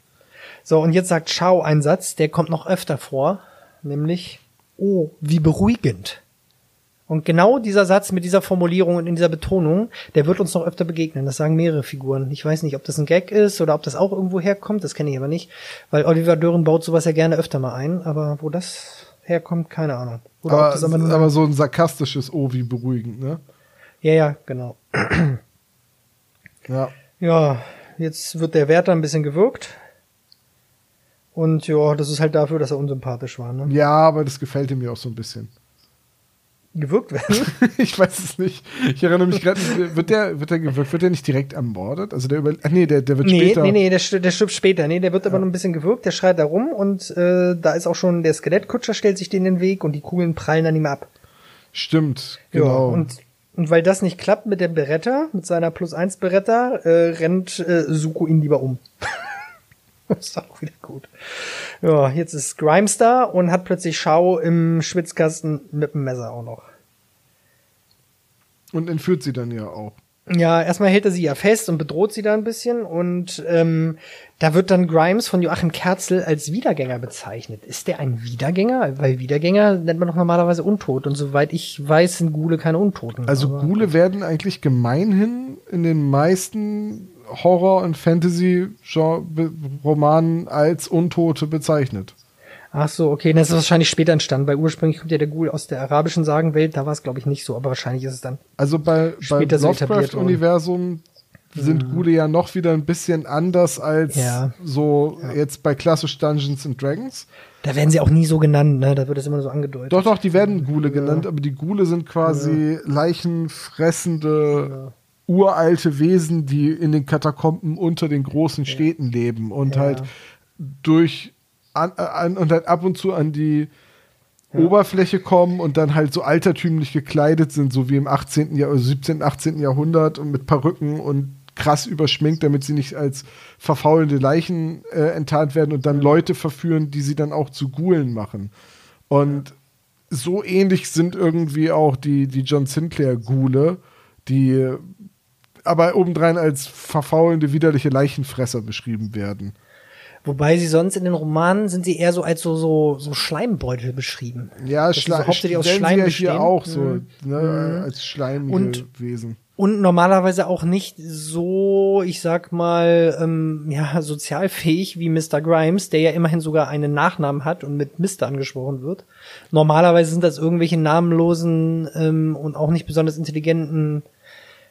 So, und jetzt sagt Chao einen Satz, der kommt noch öfter vor, nämlich, oh, wie beruhigend. Und genau dieser Satz mit dieser Formulierung und in dieser Betonung, der wird uns noch öfter begegnen. Das sagen mehrere Figuren. Ich weiß nicht, ob das ein Gag ist oder ob das auch irgendwo herkommt. Das kenne ich aber nicht, weil Oliver Dörren baut sowas ja gerne öfter mal ein. Aber wo das herkommt, keine Ahnung. Oder ob Aber, das aber nur aber so ein sarkastisches O wie beruhigend, ne? ja, ja, genau. Ja. Ja, jetzt wird der Wärter ein bisschen gewürgt. Und ja, das ist halt dafür, dass er unsympathisch war. Ne? Ja, aber das gefällt ihm ja auch so ein bisschen. Gewürgt werden. ich weiß es nicht. Ich erinnere mich gerade, wird der, wird der gewirkt, wird der nicht direkt ermordet? Also der über, ach nee, der, der wird nee, später. nee, nee, der, der stirbt später. Nee, der wird aber noch ein bisschen gewürgt, der schreit da rum und äh, da ist auch schon der Skelettkutscher stellt sich den in den Weg und die Kugeln prallen an ihm ab. Stimmt, Ja, genau. und, und weil das nicht klappt mit dem Beretta, mit seiner Plus 1 Beretta, äh, rennt äh, Suko ihn lieber um. das ist auch wieder gut. Ja, jetzt ist Grimes da und hat plötzlich Schau im Schwitzkasten mit dem Messer auch noch. und entführt sie dann ja auch. Ja, erstmal hält er sie ja fest und bedroht sie da ein bisschen und ähm, da wird dann Grimes von Joachim Kerzel als Wiedergänger bezeichnet. Ist der ein Wiedergänger? Weil Wiedergänger nennt man doch normalerweise Untot und soweit ich weiß, sind Gule keine Untoten. Also Gule werden eigentlich gemeinhin in den meisten Horror- und Fantasy-Romanen als Untote bezeichnet. Ach so, okay, das ist wahrscheinlich später entstanden, weil ursprünglich kommt ja der Ghoul aus der arabischen Sagenwelt, da war es glaube ich nicht so, aber wahrscheinlich ist es dann. Also bei, Später worden. Lovecraft-Universum sind Gule ja noch wieder ein bisschen anders als Ja. so jetzt bei klassisch Dungeons and Dragons. Da werden sie auch nie so genannt, ne? Da wird es immer so angedeutet. Doch, doch, die werden Gule genannt, aber die Gule sind quasi leichenfressende, uralte Wesen, die in den Katakomben unter den großen Städten leben und Ja. halt durch an, an, und halt ab und zu an die Oberfläche kommen und dann halt so altertümlich gekleidet sind, so wie im 18. Jahr, 17., 18. Jahrhundert und mit Perücken und krass überschminkt, damit sie nicht als verfaulende Leichen äh, enttarnt werden und dann Leute verführen, die sie dann auch zu Gulen machen. Und so ähnlich sind irgendwie auch die, die John Sinclair Gule, die aber obendrein als verfaulende, widerliche Leichenfresser beschrieben werden. Wobei sie sonst in den Romanen sind sie eher so als so, so, so Schleimbeutel beschrieben. Ja, sie so Schleim, hauptsächlich aus Schleim sie ja bestehen. hier auch so, Mhm. ne, als schleimige Und-. Und normalerweise auch nicht so, ich sag mal, ähm, ja, sozialfähig wie Mr. Grimes, der ja immerhin sogar einen Nachnamen hat und mit Mr. angesprochen wird. Normalerweise sind das irgendwelche namenlosen ähm, und auch nicht besonders intelligenten,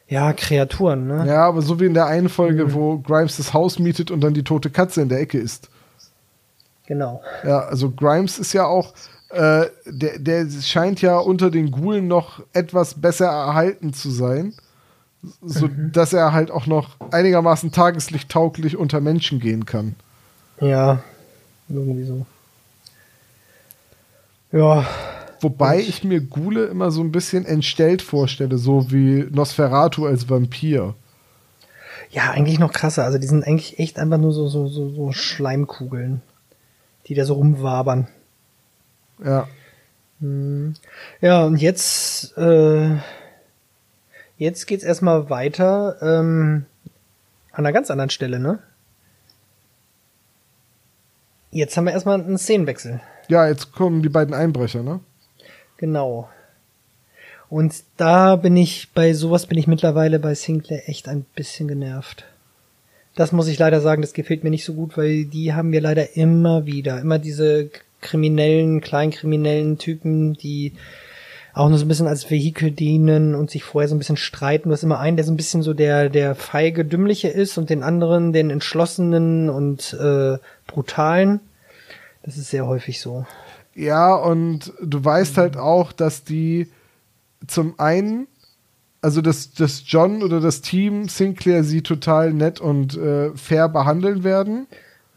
ja, Kreaturen, ne? Ja, aber so wie in der einen Folge, Mhm. wo Grimes das Haus mietet und dann die tote Katze in der Ecke ist. Genau. Ja, also Grimes ist ja auch, äh, der, der scheint ja unter den Gulen noch etwas besser erhalten zu sein, so Mhm. dass er halt auch noch einigermaßen tageslichttauglich unter Menschen gehen kann. Ja, irgendwie so. Ja, Wobei ich mir Gule immer so ein bisschen entstellt vorstelle, so wie Nosferatu als Vampir. Ja, eigentlich noch krasser. Also die sind eigentlich echt einfach nur so, so, so, so Schleimkugeln, die da so rumwabern. Ja. Ja, und jetzt, äh, jetzt geht's erstmal weiter, ähm, an einer ganz anderen Stelle, ne? Jetzt haben wir erstmal einen Szenenwechsel. Ja, jetzt kommen die beiden Einbrecher, ne? Genau. Und da bin ich, bei sowas bin ich mittlerweile bei Sinclair echt ein bisschen genervt. Das muss ich leider sagen, das gefällt mir nicht so gut, weil die haben wir leider immer wieder. Immer diese kriminellen, kleinkriminellen Typen, die auch nur so ein bisschen als Vehikel dienen und sich vorher so ein bisschen streiten. Du hast immer einen, der so ein bisschen so der, der feige, dümmliche ist und den anderen, den entschlossenen und äh, brutalen. Das ist sehr häufig so. Ja, und du weißt halt auch, dass die zum einen, also dass, dass John oder das Team Sinclair sie total nett und äh, fair behandeln werden,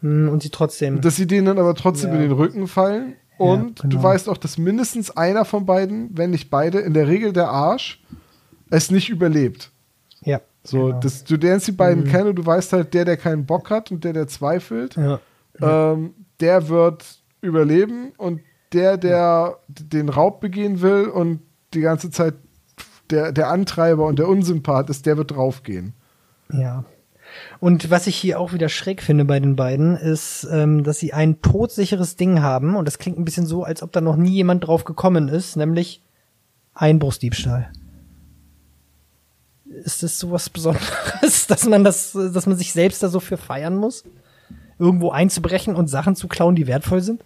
Hm, Und sie trotzdem. dass sie denen dann aber trotzdem Ja. in den Rücken fallen. Und genau. du weißt auch, dass mindestens einer von beiden, wenn nicht beide, in der Regel der Arsch, es nicht überlebt. ja. So, genau. das, du lernst die beiden kennen und du weißt halt, der, der keinen Bock hat und der, der zweifelt, Ja. ähm, der wird überleben und der, der den Raub begehen will und die ganze Zeit der, der Antreiber und der Unsympath ist, der wird draufgehen. Ja. Und was ich hier auch wieder schräg finde bei den beiden, ist, ähm, dass sie ein todsicheres Ding haben. Und das klingt ein bisschen so, als ob da noch nie jemand drauf gekommen ist, nämlich Einbruchsdiebstahl. Ist das sowas Besonderes, dass man das, dass man sich selbst da so für feiern muss? Irgendwo einzubrechen und Sachen zu klauen, die wertvoll sind?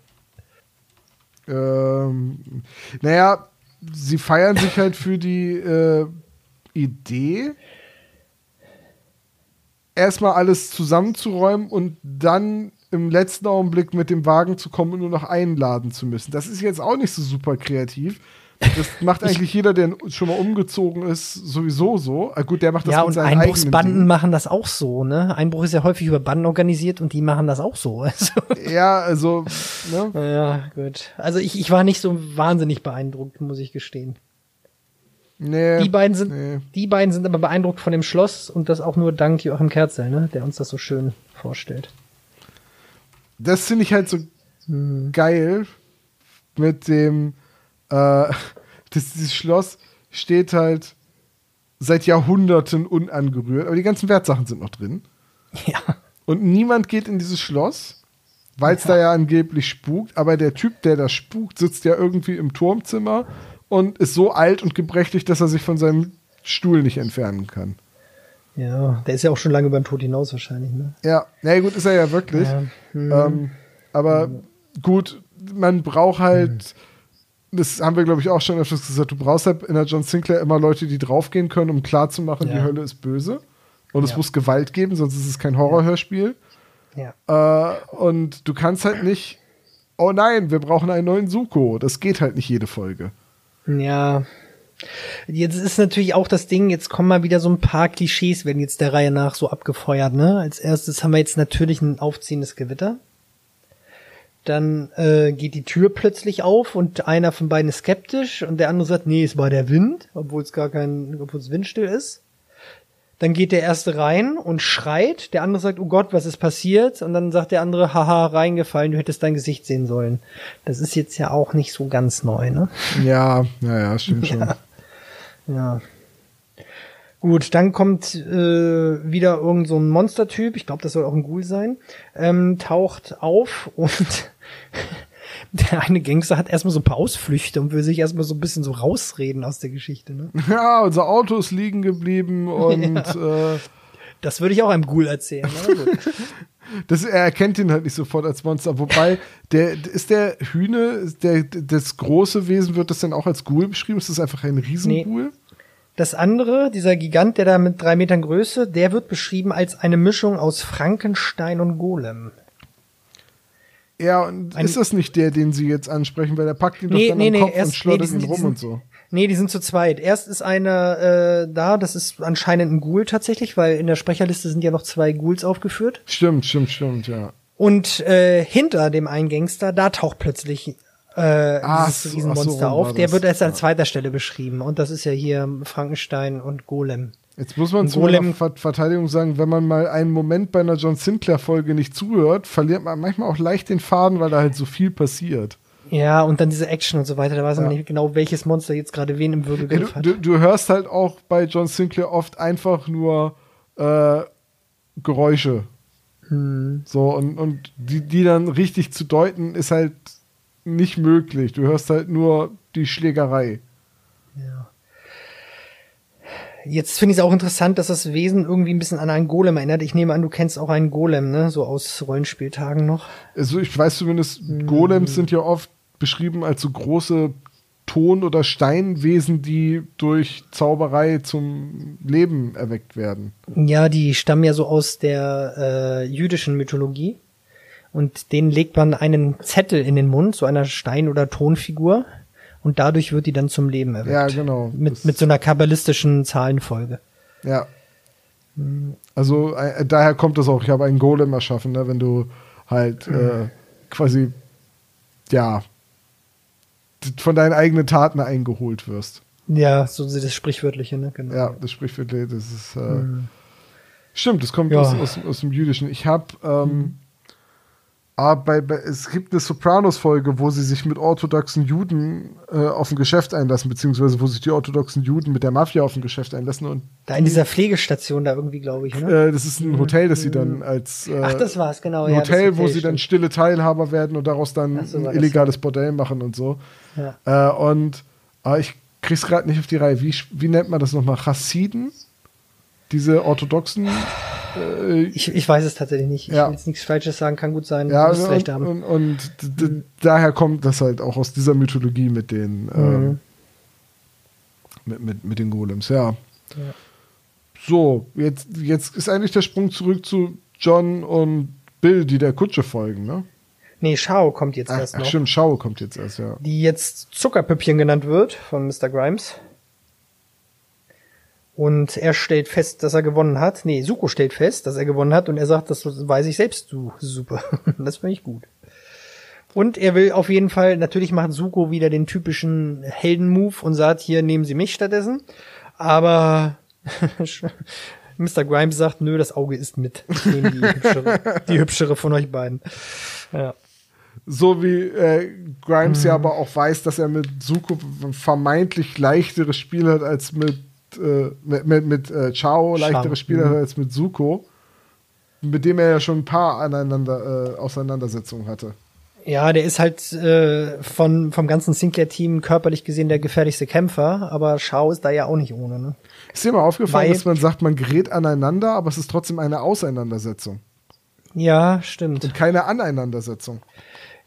Ähm, naja, sie feiern sich halt für die äh, Idee, erstmal alles zusammenzuräumen und dann im letzten Augenblick mit dem Wagen zu kommen und nur noch einladen zu müssen. Das ist jetzt auch nicht so super kreativ. Das macht eigentlich jeder, der schon mal umgezogen ist, sowieso so. Ah, gut, der macht das ja, mit seinen Einbruchsbanden machen das auch so, ne? Einbruch ist ja häufig über Banden organisiert und die machen das auch so. Also. Ja, also, ne? ja, gut. Also ich, ich war nicht so wahnsinnig beeindruckt, muss ich gestehen. Nee. Die beiden sind, nee. die beiden sind aber beeindruckt von dem Schloss und das auch nur dank Joachim Kerzel, ne? Der uns das so schön vorstellt. Das finde ich halt so Hm. geil mit dem, äh, das, dieses Schloss steht halt seit Jahrhunderten unangerührt, aber die ganzen Wertsachen sind noch drin. Ja. Und niemand geht in dieses Schloss, weil es da ja angeblich spukt, aber der Typ, der da spukt, sitzt ja irgendwie im Turmzimmer und ist so alt und gebrechlich, dass er sich von seinem Stuhl nicht entfernen kann. Ja, der ist ja auch schon lange über den Tod hinaus wahrscheinlich, ne? Ja, na gut, ist er ja wirklich. Ja. Hm. Ähm, aber gut, man braucht halt, das haben wir glaube ich auch schon öfters gesagt, du brauchst halt in der John Sinclair immer Leute, die draufgehen können, um klarzumachen, Ja. die Hölle ist böse. Und es Ja. muss Gewalt geben, sonst ist es kein Horrorhörspiel. Ja. Äh, und du kannst halt nicht, oh nein, wir brauchen einen neuen Suko. Das geht halt nicht jede Folge. Ja. Jetzt ist natürlich auch das Ding, jetzt kommen mal wieder so ein paar Klischees, werden jetzt der Reihe nach so abgefeuert, ne? Als erstes haben wir jetzt natürlich ein aufziehendes Gewitter. Dann äh, geht die Tür plötzlich auf und einer von beiden ist skeptisch und der andere sagt, nee, es war der Wind, obwohl es gar kein, obwohl es windstill ist. Dann geht der erste rein und schreit, der andere sagt, oh Gott, was ist passiert? Und dann sagt der andere, haha, reingefallen, du hättest dein Gesicht sehen sollen. Das ist jetzt ja auch nicht so ganz neu, ne? Ja, ja, ja, stimmt schon. Ja. Ja. Gut, dann kommt äh, wieder irgend so ein Monstertyp, ich glaube, das soll auch ein Ghoul sein, ähm, taucht auf und der eine Gangster hat erstmal so ein paar Ausflüchte und will sich erstmal so ein bisschen so rausreden aus der Geschichte. Ne? Ja, unser Auto ist liegen geblieben und äh, Das würde ich auch einem Ghoul erzählen. Das, er erkennt ihn halt nicht sofort als Monster. Wobei, der ist der Hühne, der, das große Wesen, wird das dann auch als Ghoul beschrieben? Ist das einfach ein Riesenghoul? Das andere, dieser Gigant, der da mit drei Metern Größe, der wird beschrieben als eine Mischung aus Frankenstein und Golem. Ja, und Ein- ist das nicht der, den sie jetzt ansprechen? Weil der packt ihn Nee, doch dann nee, am nee, Kopf erst- und schleudert nee, ihn sind- rum die und sind- so. Nee, die sind zu zweit. Erst ist einer äh, da, das ist anscheinend ein Ghoul tatsächlich, weil in der Sprecherliste sind ja noch zwei Ghouls aufgeführt. Stimmt, stimmt, stimmt, ja. Und äh, hinter dem einen Gangster, da taucht plötzlich äh, Ach dieses Riesenmonster so auf. Der wird erst an zweiter Stelle beschrieben. Und das ist ja hier Frankenstein und Golem. Jetzt muss man zu meiner Verteidigung sagen, wenn man mal einen Moment bei einer John Sinclair-Folge nicht zuhört, verliert man manchmal auch leicht den Faden, weil da halt so viel passiert. Ja, und dann diese Action und so weiter. Da weiß man Ja. nicht genau, welches Monster jetzt gerade wen im Ja, Würgegriff du, hat. du, du hörst halt auch bei John Sinclair oft einfach nur äh, Geräusche. Hm. So, und, und die, die dann richtig zu deuten, ist halt nicht möglich. Du hörst halt nur die Schlägerei. Jetzt finde ich es auch interessant, dass das Wesen irgendwie ein bisschen an einen Golem erinnert. Ich nehme an, du kennst auch einen Golem, ne? So aus Rollenspieltagen noch. Also ich weiß zumindest, Mhm. Golems sind ja oft beschrieben als so große Ton- oder Steinwesen, die durch Zauberei zum Leben erweckt werden. Ja, die stammen ja so aus der äh, jüdischen Mythologie. Und denen legt man einen Zettel in den Mund, so einer Stein- oder Tonfigur. Und dadurch wird die dann zum Leben erweckt. Ja, genau. Das- Mit, mit so einer kabbalistischen Zahlenfolge. Ja. Also äh, daher kommt das auch. Ich habe einen Golem erschaffen, ne? wenn du halt äh, quasi ja von deinen eigenen Taten eingeholt wirst. Ja, so das Sprichwörtliche, ne? Genau. Ja, das Sprichwörtliche, das ist äh, stimmt. Das kommt Ja. aus, aus, aus dem Jüdischen. Ich habe ähm, ah, bei, bei, es gibt eine Sopranos-Folge, wo sie sich mit orthodoxen Juden äh, auf ein Geschäft einlassen, beziehungsweise wo sich die orthodoxen Juden mit der Mafia auf ein Geschäft einlassen und Da in dieser Pflegestation da irgendwie, glaube ich, ne? äh, das ist ein Hotel, das sie dann als äh, Ach, das war's, genau. ein ja, das Hotel, wo sie dann stille Teilhaber werden und daraus dann so, ein illegales Bordell machen und so. Ja. Äh, und äh, ich krieg's gerade nicht auf die Reihe. Wie, wie nennt man das nochmal? Chassiden? Diese orthodoxen. Äh, Ich, ich weiß es tatsächlich nicht. Ich Ja. will jetzt nichts Falsches sagen, kann gut sein. ja, musst recht und, haben. und, und d- d- daher kommt das halt auch aus dieser Mythologie mit den, ähm, Mhm. mit, mit, mit den Golems, ja. So, jetzt, jetzt ist eigentlich der Sprung zurück zu John und Bill, die der Kutsche folgen, ne? Nee, Shao kommt jetzt Ach, erst ach noch. stimmt, Schau kommt jetzt erst, ja. Die jetzt Zuckerpüppchen genannt wird von Mr. Grimes. Und er stellt fest, dass er gewonnen hat. Nee, Suko stellt fest, dass er gewonnen hat und er sagt, das weiß ich selbst, du super. das finde ich gut. Und er will auf jeden Fall, natürlich macht Suko wieder den typischen Heldenmove und sagt, hier nehmen Sie mich stattdessen. Aber Mr. Grimes sagt, nö, das Auge ist mit. Ich nehme die hübschere, die hübschere von euch beiden. Ja. So wie äh, Grimes Mhm. ja aber auch weiß, dass er mit Suko ein vermeintlich leichteres Spiel hat als mit, äh, mit, mit, mit äh, Chao, leichteres Spiel mhm. als mit Suko, mit dem er ja schon ein paar aneinander, äh, Auseinandersetzungen hatte. Ja, der ist halt äh, von, vom ganzen Sinclair-Team körperlich gesehen der gefährlichste Kämpfer, aber Shao ist da ja auch nicht ohne. Ne? Ist dir mal aufgefallen, Weil- dass man sagt, man gerät aneinander, aber es ist trotzdem eine Auseinandersetzung Ja, stimmt. und keine Aneinandersetzung.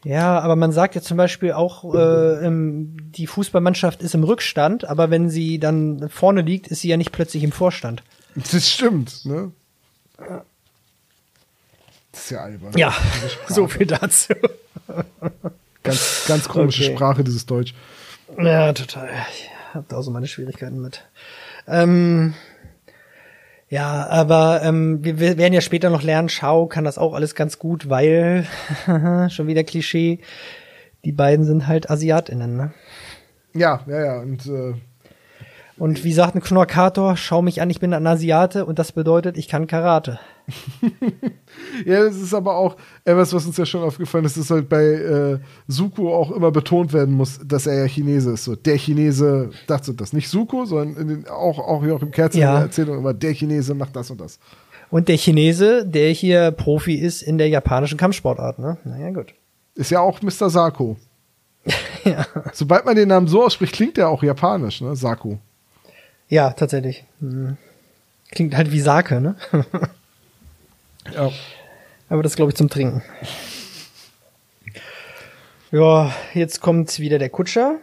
Ja, aber man sagt ja zum Beispiel auch, äh, im, die Fußballmannschaft ist im Rückstand, aber wenn sie dann vorne liegt, ist sie ja nicht plötzlich im Vorstand. Das stimmt, ne? Das ist ja albern. Ja, so viel dazu. Ganz, ganz komische Okay. Sprache, dieses Deutsch. Ja, total. Ich hab da auch so meine Schwierigkeiten mit. Ähm, ja, aber ähm, wir, wir werden ja später noch lernen, Shao kann das auch alles ganz gut, weil, schon wieder Klischee, die beiden sind halt AsiatInnen, ne? Ja, ja, ja. Und äh, Und wie sagt ein Knorkator, schau mich an, ich bin ein Asiate und das bedeutet, ich kann Karate. Ja, das ist aber auch etwas, was uns ja schon aufgefallen ist, dass halt bei äh, Suko auch immer betont werden muss, dass er ja Chinese ist. So, der Chinese, dachte das nicht Suko, sondern den, auch, auch, hier auch im Kerzen Ja. in der Erzählung immer, der Chinese macht das und das. Und der Chinese, der hier Profi ist in der japanischen Kampfsportart, ne? Naja, gut. Ist ja auch Mr. Sako. Ja. Sobald man den Namen so ausspricht, klingt der auch japanisch, ne? Sako. Ja, tatsächlich. Hm. Klingt halt wie Sake, ne? Ja. Aber das glaube ich zum Trinken. Ja, jetzt kommt wieder der Kutscher.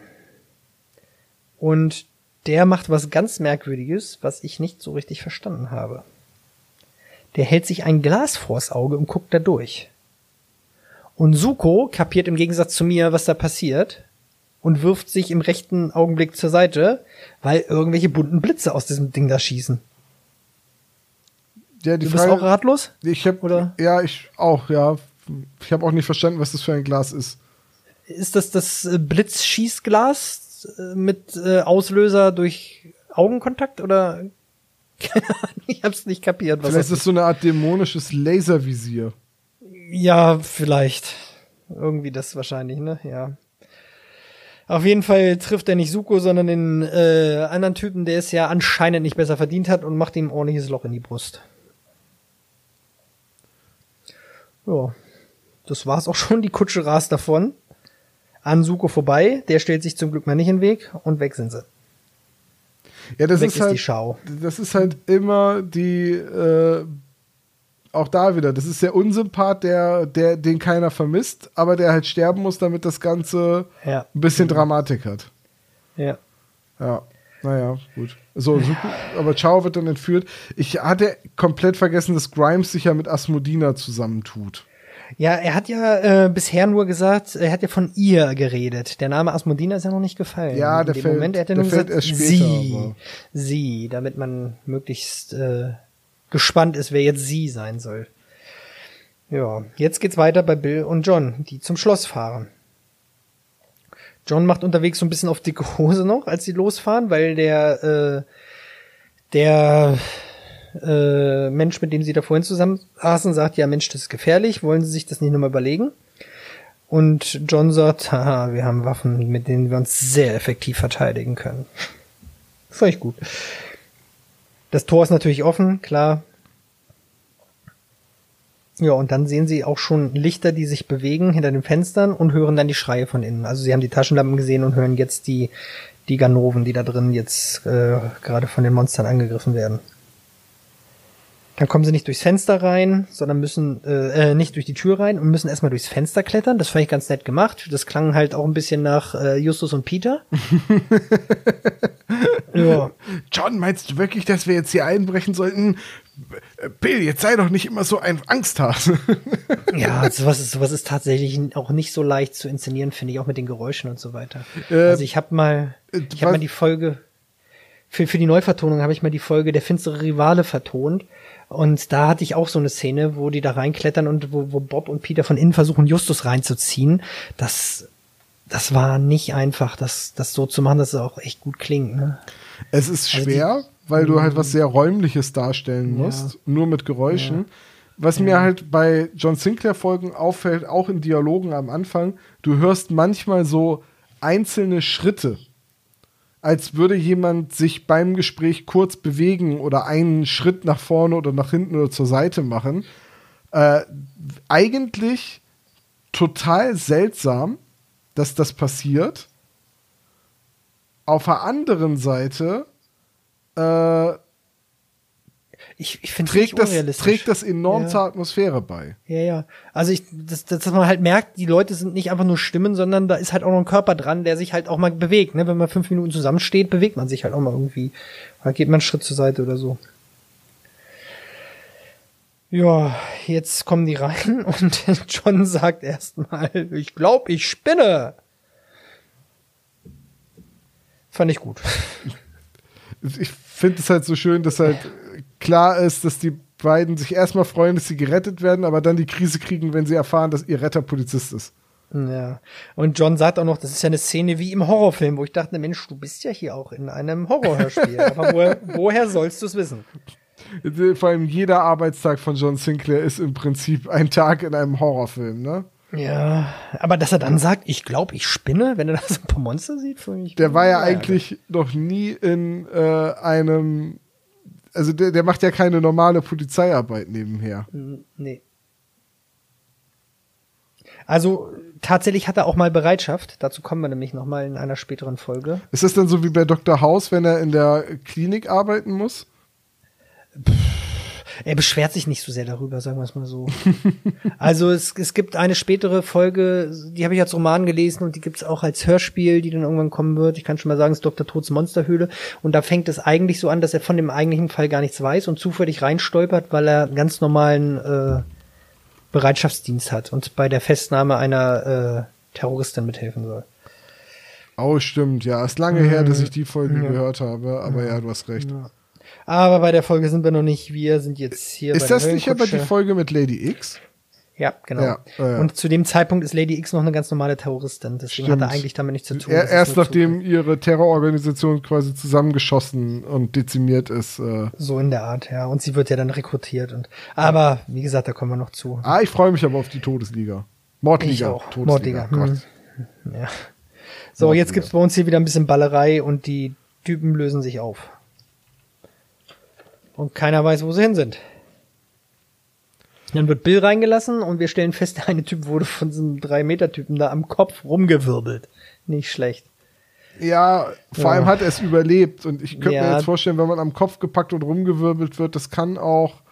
Und der macht was ganz Merkwürdiges, was ich nicht so richtig verstanden habe. Der hält sich ein Glas vors Auge und guckt da durch. Und Suko kapiert im Gegensatz zu mir, was da passiert und wirft sich im rechten Augenblick zur Seite, weil irgendwelche bunten Blitze aus diesem Ding da schießen. Ja die Du bist auch ratlos? ich hab, oder? Ja, ich auch, ja. Ich habe auch nicht verstanden, was das für ein Glas ist. Ist das das äh, Blitzschießglas äh, mit äh, Auslöser durch Augenkontakt oder? Ich hab's nicht kapiert. Was Vielleicht ist das so eine Art dämonisches Laservisier. Ja, vielleicht. Irgendwie das wahrscheinlich, ne? Ja. Auf jeden Fall trifft er nicht Suko, sondern den äh, anderen Typen, der es ja anscheinend nicht besser verdient hat und macht ihm ein ordentliches Loch in die Brust. Ja, das war's auch schon. Die Kutsche rast davon. An Suko vorbei. Der stellt sich zum Glück mal nicht in den Weg und weg sind sie. Ja, das Weg ist ist halt, die Schau. das ist halt immer die, äh, auch da wieder, das ist der Unsympath, der, der, den keiner vermisst, aber der halt sterben muss, damit das Ganze Ja. ein bisschen Dramatik hat. Ja. Ja, naja, gut. So, Suko, aber Chao wird dann entführt. Ich hatte komplett vergessen, dass Grimes sich ja mit Asmodina zusammentut. Ja, er hat ja äh, bisher nur gesagt, er hat ja von ihr geredet. Der Name Asmodina ist ja noch nicht gefallen. Ja, In der dem fällt- Moment, er hat ja nur gesagt, später, sie, aber- sie, damit man möglichst äh, gespannt ist, wer jetzt sie sein soll. Ja, jetzt geht's weiter bei Bill und John, die zum Schloss fahren. John macht unterwegs so ein bisschen auf dicke Hose noch, als sie losfahren, weil der äh, der äh, Mensch, mit dem sie da vorhin zusammen saßen, sagt, ja Mensch, das ist gefährlich, wollen Sie sich das nicht nochmal überlegen? Und John sagt, haha, wir haben Waffen, mit denen wir uns sehr effektiv verteidigen können. Ich gut. Das Tor ist natürlich offen, klar. Ja, und dann sehen sie auch schon Lichter, die sich bewegen hinter den Fenstern und hören dann die Schreie von innen. Also sie haben die Taschenlampen gesehen und hören jetzt die, die Ganoven, die da drin jetzt äh, gerade von den Monstern angegriffen werden. Dann kommen sie nicht durchs Fenster rein, sondern müssen äh, äh, nicht durch die Tür rein und müssen erstmal durchs Fenster klettern. Das fand ich ganz nett gemacht. Das klang halt auch ein bisschen nach äh, Justus und Peter. ja. John, meinst du wirklich, dass wir jetzt hier einbrechen sollten? Bill, jetzt sei doch nicht immer so ein Angsthase. ja, sowas ist, sowas ist tatsächlich auch nicht so leicht zu inszenieren, finde ich, auch mit den Geräuschen und so weiter. Äh, also ich habe mal, äh, ich habe mal die Folge für, für die Neuvertonung habe ich mal die Folge Der finstere Rivale vertont und da hatte ich auch so eine Szene, wo die da reinklettern und wo, wo Bob und Peter von innen versuchen, Justus reinzuziehen. Das, das war nicht einfach, das, das so zu machen, dass es auch echt gut klingt. Ne? Es ist also schwer, die, weil du halt was sehr Räumliches darstellen musst, ja. nur mit Geräuschen. Ja. Was ja. mir halt bei John Sinclair-Folgen auffällt, auch in Dialogen am Anfang, du hörst manchmal so einzelne Schritte als würde jemand sich beim Gespräch kurz bewegen oder einen Schritt nach vorne oder nach hinten oder zur Seite machen. Äh, eigentlich total seltsam, dass das passiert. Auf der anderen Seite äh, ich, ich finde trägt, das, trägt das enorm ja. zur Atmosphäre bei. Ja, ja. Also ich, das, das, dass man halt merkt, die Leute sind nicht einfach nur Stimmen, sondern da ist halt auch noch ein Körper dran, der sich halt auch mal bewegt. Ne? Wenn man fünf Minuten zusammensteht, bewegt man sich halt auch mal irgendwie. Da geht man einen Schritt zur Seite oder so. Ja, jetzt kommen die rein und John sagt erstmal, ich glaube, ich spinne. Fand ich gut. Ich finde es halt so schön, dass halt klar ist, dass die beiden sich erstmal freuen, dass sie gerettet werden, aber dann die Krise kriegen, wenn sie erfahren, dass ihr Retter Polizist ist. Ja. Und John sagt auch noch, das ist ja eine Szene wie im Horrorfilm, wo ich dachte, Mensch, du bist ja hier auch in einem Horrorhörspiel. aber woher, woher sollst du es wissen? Vor allem jeder Arbeitstag von John Sinclair ist im Prinzip ein Tag in einem Horrorfilm, ne? Ja, aber dass er dann sagt, ich glaube, ich spinne, wenn er da so ein paar Monster sieht, finde ich. Der war ja, ja eigentlich noch nie in äh, einem also der, der macht ja keine normale Polizeiarbeit nebenher. Nee. Also tatsächlich hat er auch mal Bereitschaft. Dazu kommen wir nämlich noch mal in einer späteren Folge. Ist das dann so wie bei Dr. House, wenn er in der Klinik arbeiten muss? Pff er beschwert sich nicht so sehr darüber, sagen wir es mal so. also es, es gibt eine spätere Folge, die habe ich als Roman gelesen und die gibt es auch als Hörspiel, die dann irgendwann kommen wird. Ich kann schon mal sagen, es ist Dr. Tods Monsterhöhle. Und da fängt es eigentlich so an, dass er von dem eigentlichen Fall gar nichts weiß und zufällig reinstolpert, weil er einen ganz normalen äh, Bereitschaftsdienst hat und bei der Festnahme einer äh, Terroristin mithelfen soll. Oh, stimmt, ja. Ist lange mhm. her, dass ich die Folge ja. gehört habe, aber ja, du hast recht. Ja. Aber bei der Folge sind wir noch nicht. Wir sind jetzt hier. Ist das nicht aber die Folge mit Lady X? Ja, genau. Ja, äh, und zu dem Zeitpunkt ist Lady X noch eine ganz normale Terroristin. Deswegen Stimmt. hat er eigentlich damit nichts zu tun. Er, erst nachdem zu ihre Terrororganisation quasi zusammengeschossen und dezimiert ist. Äh. So in der Art, ja. Und sie wird ja dann rekrutiert. Und, aber wie gesagt, da kommen wir noch zu. Ah, ich freue mich aber auf die Todesliga. Mordliga. Ich auch. Todesliga. Mordliga. Hm. Ja. So, Mordliga. jetzt gibt's bei uns hier wieder ein bisschen Ballerei und die Typen lösen sich auf. Und keiner weiß, wo sie hin sind. Dann wird Bill reingelassen und wir stellen fest, der eine Typ wurde von diesem 3-Meter-Typen da am Kopf rumgewirbelt. Nicht schlecht. Ja, vor ja. allem hat er es überlebt. Und ich könnte ja. mir jetzt vorstellen, wenn man am Kopf gepackt und rumgewirbelt wird, das kann auch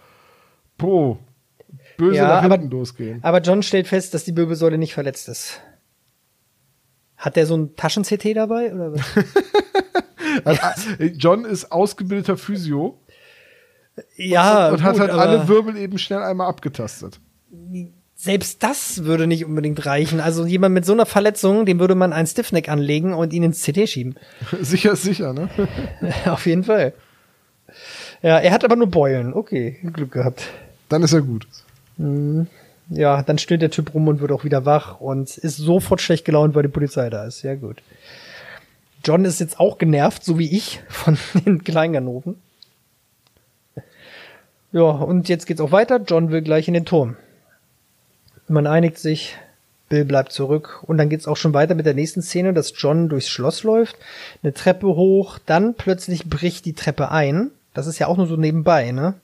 pro böse ja, nach hinten aber, losgehen. Aber John stellt fest, dass die Wirbelsäule nicht verletzt ist. Hat der so ein Taschen-CT dabei? Oder was? John ist ausgebildeter Physio. Ja. Und, und gut, hat halt alle Wirbel eben schnell einmal abgetastet. Selbst das würde nicht unbedingt reichen. Also jemand mit so einer Verletzung, dem würde man einen Stiffneck anlegen und ihn ins CT schieben. sicher ist sicher, ne? Auf jeden Fall. Ja, er hat aber nur Beulen. Okay, Glück gehabt. Dann ist er gut. Mhm. Ja, dann stillt der Typ rum und wird auch wieder wach und ist sofort schlecht gelaunt, weil die Polizei da ist. Ja, gut. John ist jetzt auch genervt, so wie ich, von den Kleinganoven. Ja, und jetzt geht's auch weiter. John will gleich in den Turm. Man einigt sich, Bill bleibt zurück und dann geht's auch schon weiter mit der nächsten Szene, dass John durchs Schloss läuft, eine Treppe hoch, dann plötzlich bricht die Treppe ein. Das ist ja auch nur so nebenbei, ne?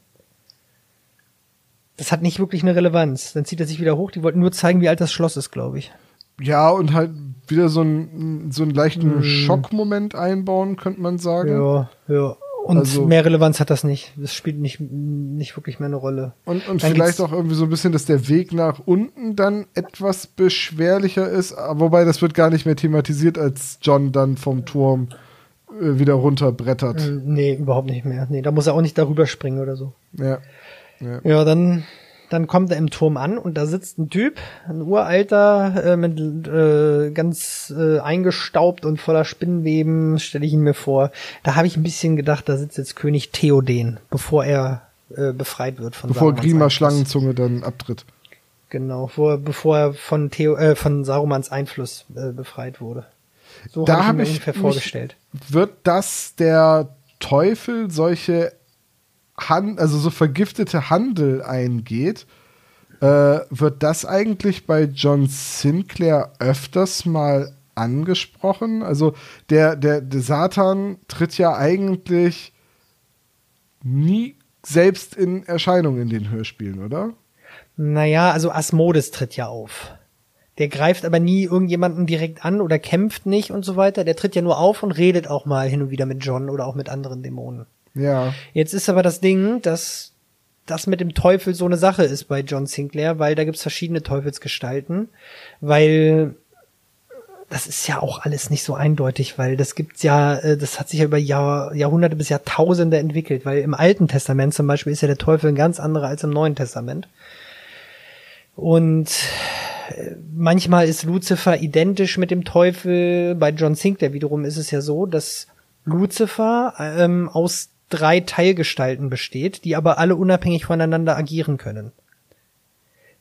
Das hat nicht wirklich eine Relevanz. Dann zieht er sich wieder hoch. Die wollten nur zeigen, wie alt das Schloss ist, glaube ich. Ja, und halt wieder so, ein, so einen leichten Schockmoment einbauen, könnte man sagen. Ja, ja. Und Also- mehr Relevanz hat das nicht. Das spielt nicht, nicht wirklich mehr eine Rolle. Und, und Dann vielleicht auch irgendwie so ein bisschen, dass der Weg nach unten dann etwas beschwerlicher ist. Wobei das wird gar nicht mehr thematisiert, als John dann vom Turm äh, wieder runterbrettert. Ähm, Nee, überhaupt nicht mehr. Nee, da muss er auch nicht darüber springen oder so. Ja. ja. Ja, dann, dann kommt er im Turm an und da sitzt ein Typ, ein uralter, äh, mit äh, ganz äh, eingestaubt und voller Spinnenweben, stelle ich ihn mir vor. Da habe ich ein bisschen gedacht, da sitzt jetzt König Theoden, bevor er äh, befreit wird von Bevor Grima. Schlangenzunge dann abtritt. Genau, vor, bevor er von, Theo, äh, von Sarumans Einfluss äh, befreit wurde. So Da habe ich hab mir ich ungefähr mich- vorgestellt. Wird das der Teufel solche Han also so vergiftete Handel eingeht, äh, wird das eigentlich bei John Sinclair öfters mal angesprochen? Also der, der, der Satan tritt ja eigentlich nie selbst in Erscheinung in den Hörspielen, oder? Naja, also Asmodes tritt ja auf. Der greift aber nie irgendjemanden direkt an oder kämpft nicht und so weiter. Der tritt ja nur auf und redet auch mal hin und wieder mit John oder auch mit anderen Dämonen. Ja. Jetzt ist aber das Ding, dass das mit dem Teufel so eine Sache ist bei John Sinclair, weil da gibt's verschiedene Teufelsgestalten, weil das ist ja auch alles nicht so eindeutig, weil das gibt's ja, äh, das hat sich ja über Jahr, Jahrhunderte bis Jahrtausende entwickelt, weil im Alten Testament zum Beispiel ist ja der Teufel ein ganz anderer als im Neuen Testament. Und äh, manchmal ist Lucifer identisch mit dem Teufel. Bei John Sinclair wiederum ist es ja so, dass Lucifer ähm, aus drei Teilgestalten besteht, die aber alle unabhängig voneinander agieren können.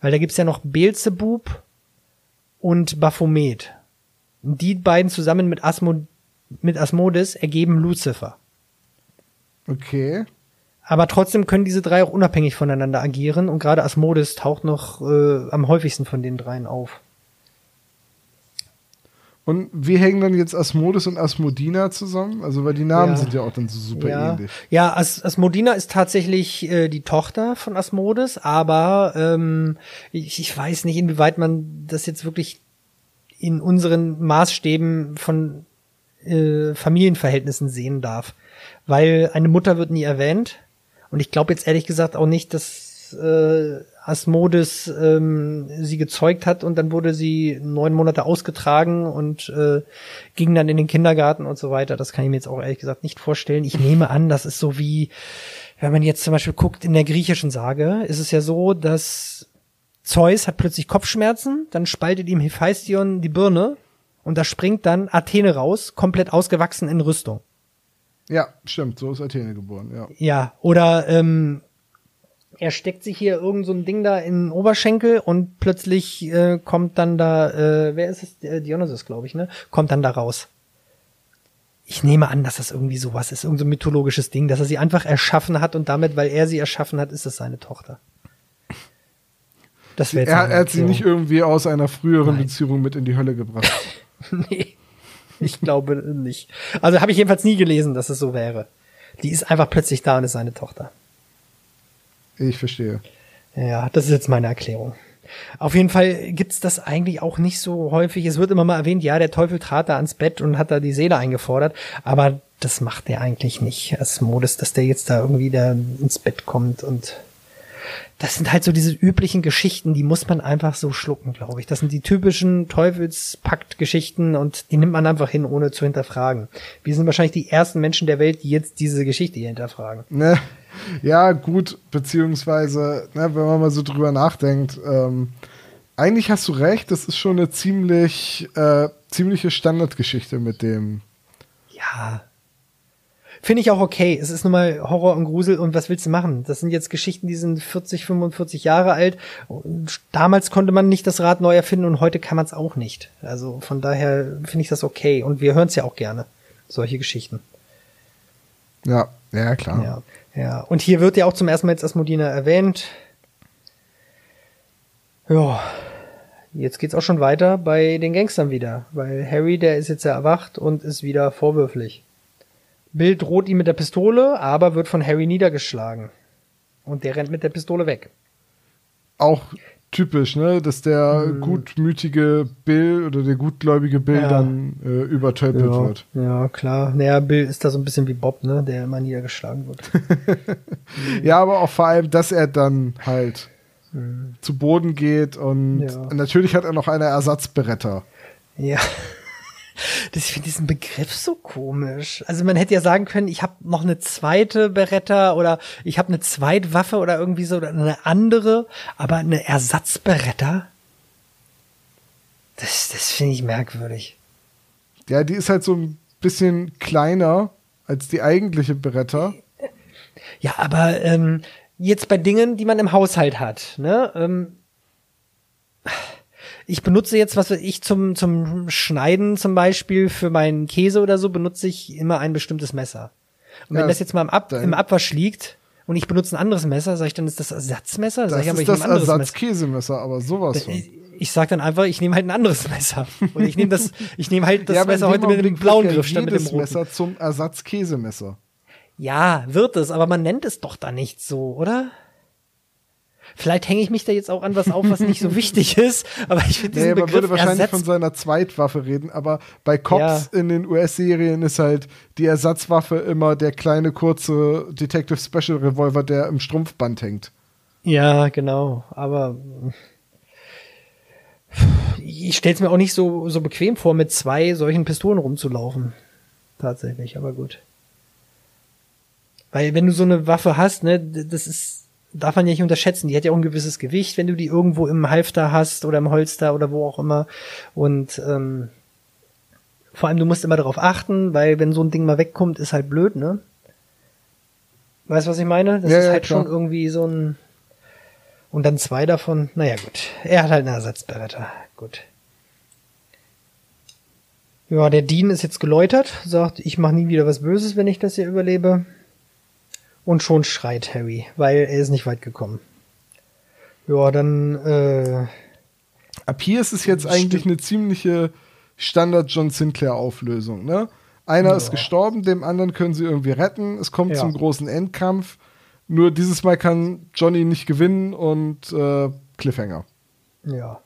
Weil da gibt's ja noch Beelzebub und Baphomet. Die beiden zusammen mit, Asmo mit Asmodes ergeben Lucifer. Okay. Aber trotzdem können diese drei auch unabhängig voneinander agieren und gerade Asmodes taucht noch äh, am häufigsten von den dreien auf. Und wie hängen dann jetzt Asmodus und Asmodina zusammen? Also, weil die Namen Ja. sind ja auch dann so super ja, ähnlich. ja As Asmodina ist tatsächlich äh, die Tochter von Asmodes, aber ähm, ich, ich weiß nicht, inwieweit man das jetzt wirklich in unseren Maßstäben von äh, Familienverhältnissen sehen darf. Weil eine Mutter wird nie erwähnt. Und ich glaube jetzt ehrlich gesagt auch nicht, dass äh, Asmodes ähm, sie gezeugt hat und dann wurde sie neun Monate ausgetragen und äh, ging dann in den Kindergarten und so weiter. Das kann ich mir jetzt auch ehrlich gesagt nicht vorstellen. Ich nehme an, das ist so wie, wenn man jetzt zum Beispiel guckt, in der griechischen Sage ist es ja so, dass Zeus hat plötzlich Kopfschmerzen, dann spaltet ihm Hephaistion die Birne und da springt dann Athene raus, komplett ausgewachsen in Rüstung. Ja, stimmt. So ist Athene geboren, ja. Ja, oder ähm, er steckt sich hier irgend so ein Ding da in den Oberschenkel und plötzlich äh, kommt dann da, äh, wer ist es? Äh, Dionysus, glaube ich, ne? Kommt dann da raus. Ich nehme an, dass das irgendwie sowas ist, irgend so ein mythologisches Ding, dass er sie einfach erschaffen hat und damit, weil er sie erschaffen hat, ist es seine Tochter. Das wäre jetzt Er, er hat sie nicht irgendwie aus einer früheren Nein. Beziehung mit in die Hölle gebracht. Nee, ich glaube nicht. Also habe ich jedenfalls nie gelesen, dass es so wäre. Die ist einfach plötzlich da und ist seine Tochter. Ich verstehe. Ja, das ist jetzt meine Erklärung. Auf jeden Fall gibt's das eigentlich auch nicht so häufig. Es wird immer mal erwähnt, ja, der Teufel trat da ans Bett und hat da die Seele eingefordert, aber das macht er eigentlich nicht als Modus, dass der jetzt da irgendwie da ins Bett kommt und das sind halt so diese üblichen Geschichten, die muss man einfach so schlucken, glaube ich. Das sind die typischen Teufelspakt-Geschichten und die nimmt man einfach hin, ohne zu hinterfragen. Wir sind wahrscheinlich die ersten Menschen der Welt, die jetzt diese Geschichte hier hinterfragen. Ne? Ja, gut, beziehungsweise, ne, wenn man mal so drüber nachdenkt, ähm, eigentlich hast du recht, das ist schon eine ziemlich, äh, ziemliche Standardgeschichte mit dem. Ja. Finde ich auch okay. Es ist nun mal Horror und Grusel und was willst du machen? Das sind jetzt Geschichten, die sind 40, 45 Jahre alt. Und damals konnte man nicht das Rad neu erfinden und heute kann man es auch nicht. Also von daher finde ich das okay. Und wir hören es ja auch gerne. Solche Geschichten. Ja, ja, klar. Ja. Ja. Und hier wird ja auch zum ersten Mal jetzt Asmodina erwähnt. Ja. Jetzt geht's auch schon weiter bei den Gangstern wieder, weil Harry, der ist jetzt ja erwacht und ist wieder vorwürflich. Bill droht ihm mit der Pistole, aber wird von Harry niedergeschlagen. Und der rennt mit der Pistole weg. Auch typisch, ne? Dass der Mhm. gutmütige Bill oder der gutgläubige Bill Ja. dann äh, übertölpelt ja, wird. ja, klar. Naja, Bill ist da so ein bisschen wie Bob, ne? Der immer niedergeschlagen wird. Ja, aber auch vor allem, dass er dann halt zu Boden geht und Mhm. Ja. natürlich hat er noch eine Ersatzberetta. Ja. Das, ich finde diesen Begriff so komisch. Also man hätte ja sagen können, ich habe noch eine zweite Beretta oder ich habe eine Zweitwaffe oder irgendwie so oder eine andere, aber eine Ersatzberetta. Das, das finde ich merkwürdig. Ja, die ist halt so ein bisschen kleiner als die eigentliche Beretta. Ja, aber ähm, jetzt bei Dingen, die man im Haushalt hat, ne? Ähm, ich benutze jetzt, was ich, zum, zum Schneiden zum Beispiel für meinen Käse oder so, benutze ich immer ein bestimmtes Messer. Und wenn Ja, das jetzt mal im, Ab im Abwasch liegt und ich benutze ein anderes Messer, sage ich dann, ist das Ersatzmesser? Sag Das ich aber, ist ich das. Ersatzkäsemesser, aber sowas von. Ich, ich sag dann einfach, ich nehme halt ein anderes Messer. Oder ich nehme das, ich nehme halt das Ja, Messer heute mit dem blauen Griff statt mit dem roten. Messer zum Ersatzkäsemesser. Ja, wird es, aber man nennt es doch da nicht so, oder? Vielleicht hänge ich mich da jetzt auch an was auf, was nicht so wichtig ist, aber ich finde diesen Nee, man Begriff würde wahrscheinlich Ersatz von seiner Zweitwaffe reden, aber bei Cops Ja. in den US-Serien ist halt die Ersatzwaffe immer der kleine, kurze Detective Special Revolver, der im Strumpfband hängt. Ja, genau, aber ich stell's mir auch nicht so, so bequem vor, mit zwei solchen Pistolen rumzulaufen. Tatsächlich, aber gut. Weil wenn du so eine Waffe hast, ne, das ist, darf man ja nicht unterschätzen. Die hat ja auch ein gewisses Gewicht, wenn du die irgendwo im Halfter hast oder im Holster oder wo auch immer. Und ähm, vor allem, du musst immer darauf achten, weil wenn so ein Ding mal wegkommt, ist halt blöd, ne? Weißt du, was ich meine? Das Ja, ist ja, halt klar. schon irgendwie so ein. Und dann zwei davon, naja gut. Er hat halt eine Ersatzberetta. Gut. Ja, der Dean ist jetzt geläutert, sagt, ich mache nie wieder was Böses, wenn ich das hier überlebe. Und schon schreit Harry, weil er ist nicht weit gekommen. Ja, dann, äh, Ab hier ist es jetzt eigentlich eine ziemliche Standard John Sinclair Auflösung, ne? Einer ist gestorben, dem anderen können sie irgendwie retten. Es kommt Ja. zum großen Endkampf. Nur dieses Mal kann Johnny nicht gewinnen und äh, Cliffhanger. ja.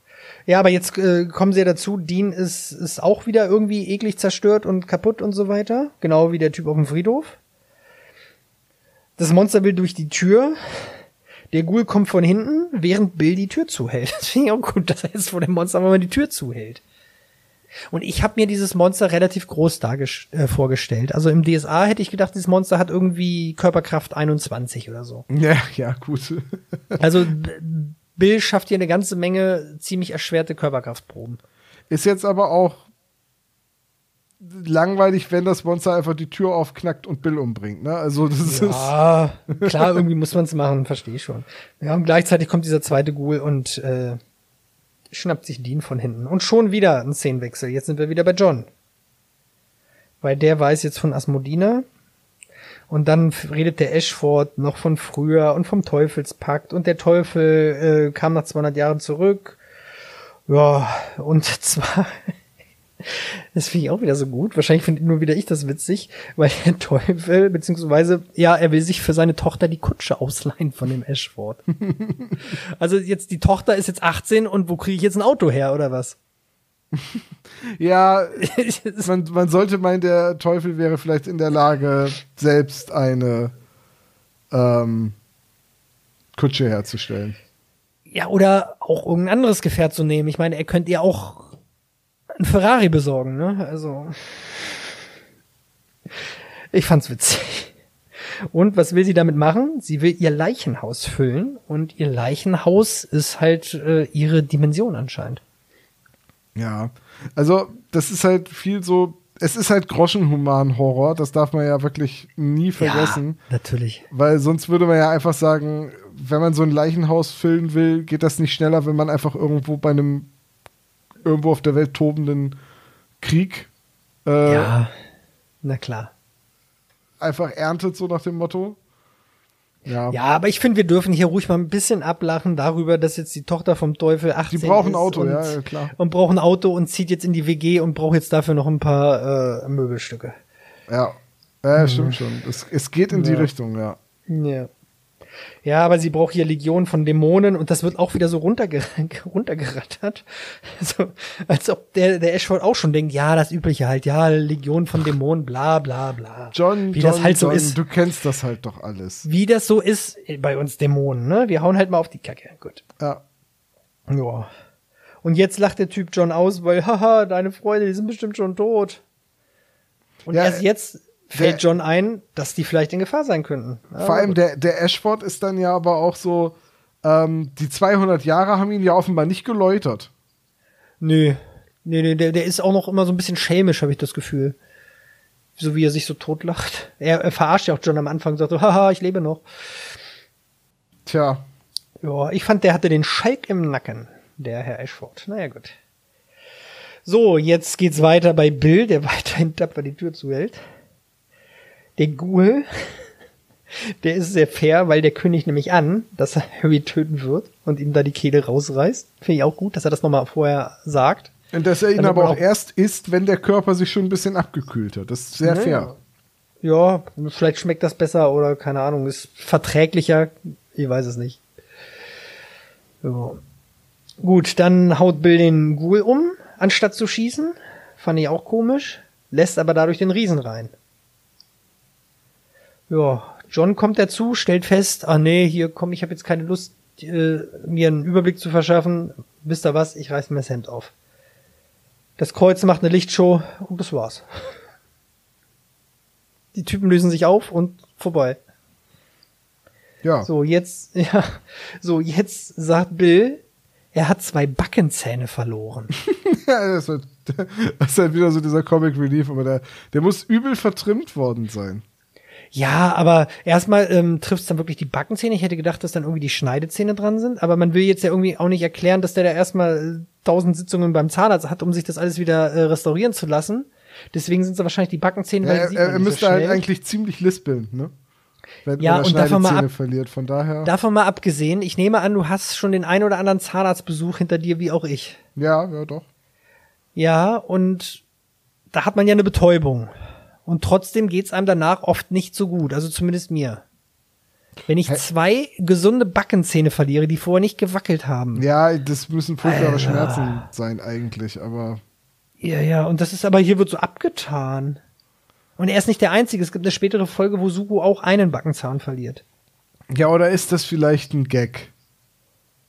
Ja, aber jetzt äh, kommen sie ja dazu, Dean ist, ist auch wieder irgendwie eklig zerstört und kaputt und so weiter. Genau wie der Typ auf dem Friedhof. Das Monster will durch die Tür. Der Ghoul kommt von hinten, während Bill die Tür zuhält. Das finde ich auch gut, dass er jetzt vor dem Monster mal die Tür zuhält. Und ich habe mir dieses Monster relativ groß äh, vorgestellt. Also im DSA hätte ich gedacht, dieses Monster hat irgendwie Körperkraft 21 oder so. Ja, ja, gut. Also Bill schafft hier eine ganze Menge ziemlich erschwerte Körperkraftproben. Ist jetzt aber auch langweilig, wenn das Monster einfach die Tür aufknackt und Bill umbringt, ne? Also das ist Ja, klar, irgendwie muss man es machen, verstehe ich schon. Ja, und gleichzeitig kommt dieser zweite Ghoul und äh, schnappt sich Dean von hinten. Und schon wieder ein Szenenwechsel. Jetzt sind wir wieder bei John. Weil der weiß jetzt von Asmodina. Und dann redet der Ashford noch von früher und vom Teufelspakt. Und der Teufel äh, kam nach 200 Jahren zurück. Ja, und zwar das finde ich auch wieder so gut. Wahrscheinlich finde nur wieder ich das witzig, weil der Teufel, beziehungsweise, ja, er will sich für seine Tochter die Kutsche ausleihen von dem Ashford. also jetzt, die Tochter ist jetzt 18 und wo kriege ich jetzt ein Auto her, oder was? ja, man, man sollte meinen, der Teufel wäre vielleicht in der Lage, selbst eine ähm, Kutsche herzustellen. ja, oder auch irgendein anderes Gefährt zu nehmen. Ich meine, er könnte ja auch ein Ferrari besorgen, ne? Also. Ich fand's witzig. Und was will sie damit machen? Sie will ihr Leichenhaus füllen und ihr Leichenhaus ist halt äh, ihre Dimension anscheinend. Ja, also das ist halt viel so, es ist halt Groschenhuman-Horror, das darf man ja wirklich nie vergessen. Ja, natürlich. Weil sonst würde man ja einfach sagen, wenn man so ein Leichenhaus füllen will, geht das nicht schneller, wenn man einfach irgendwo bei einem irgendwo auf der Welt tobenden Krieg äh, Ja, na klar. einfach erntet, so nach dem Motto. Ja. Ja, aber ich finde, wir dürfen hier ruhig mal ein bisschen ablachen darüber, dass jetzt die Tochter vom Teufel 18 Die brauchen ist ein Auto, und, ja, klar. Und braucht ein Auto und zieht jetzt in die WG und braucht jetzt dafür noch ein paar äh, Möbelstücke. Ja, ja stimmt schon. Es, es geht in die Ja. Richtung, ja. Ja. Ja, aber sie braucht hier Legion von Dämonen und das wird auch wieder so runterger runtergerattert. So, als ob der, der Ashford auch schon denkt, ja, das Übliche halt, ja, Legion von Dämonen, bla bla bla. John, Wie John, das halt so John, ist. du kennst das halt doch alles. Wie das so ist bei uns Dämonen, ne? Wir hauen halt mal auf die Kacke. Gut. Ja. Ja. Und jetzt lacht der Typ John aus, weil, haha, deine Freunde, die sind bestimmt schon tot. Und Ja, erst jetzt fällt der- John ein, dass die vielleicht in Gefahr sein könnten. Ja, Vor allem der, der Ashford ist dann ja aber auch so, ähm, die 200 Jahre haben ihn ja offenbar nicht geläutert. Nö. Nee, nee, der, der ist auch noch immer so ein bisschen schelmisch, habe ich das Gefühl. So wie er sich so totlacht. Er, er verarscht ja auch John am Anfang, sagt so, haha, ich lebe noch. Tja, Ja, ich fand, der hatte den Schalk im Nacken, der Herr Ashford. Naja, gut. So, jetzt geht's weiter bei Bill, der weiterhin tapfer die Tür zuhält. Der Ghoul, der ist sehr fair, weil der kündigt nämlich an, dass er Harry töten wird und ihm da die Kehle rausreißt. Finde ich auch gut, dass er das nochmal vorher sagt. und dass er ihn Damit aber auch auch- erst isst, wenn der Körper sich schon ein bisschen abgekühlt hat. Das ist sehr Ja, fair. Ja, vielleicht schmeckt das besser oder keine Ahnung, ist verträglicher. Ich weiß es nicht. Ja. Gut, dann haut Bill den Ghoul um, anstatt zu schießen. Fand ich auch komisch. Lässt aber dadurch den Riesen rein. Ja, John kommt dazu, stellt fest, ah nee, hier komm, ich habe jetzt keine Lust, äh, mir einen Überblick zu verschaffen. Wisst ihr was, ich reiß mir das Hemd auf. Das Kreuz macht eine Lichtshow und das war's. Die Typen lösen sich auf und vorbei. Ja. So, jetzt, ja, so, jetzt sagt Bill, er hat zwei Backenzähne verloren. Ja, das, ist halt wieder so dieser Comic Relief, aber der, der muss übel vertrimmt worden sein. Ja, aber erstmal ähm, trifft es dann wirklich die Backenzähne. Ich hätte gedacht, dass dann irgendwie die Schneidezähne dran sind. Aber man will jetzt ja irgendwie auch nicht erklären, dass der da erstmal äh, tausend Sitzungen beim Zahnarzt hat, um sich das alles wieder äh, restaurieren zu lassen. Deswegen sind es wahrscheinlich die Backenzähne, Ja, weil er, er, müsste so halt eigentlich ziemlich lispeln, ne? Wenn, Ja, und davon mal ab- verliert. Von daher. Davon mal abgesehen, ich nehme an, du hast schon den ein oder anderen Zahnarztbesuch hinter dir, wie auch ich. ja, ja, doch. Ja, und da hat man ja eine Betäubung. Und trotzdem geht's einem danach oft nicht so gut, also zumindest mir. Wenn ich zwei gesunde Backenzähne verliere, die vorher nicht gewackelt haben. Ja, das müssen furchtbare. Schmerzen sein eigentlich, aber Ja, ja, und das ist aber hier wird so abgetan. Und er ist nicht der Einzige. Es gibt eine spätere Folge, wo Suko auch einen Backenzahn verliert. ja, oder ist das vielleicht ein Gag?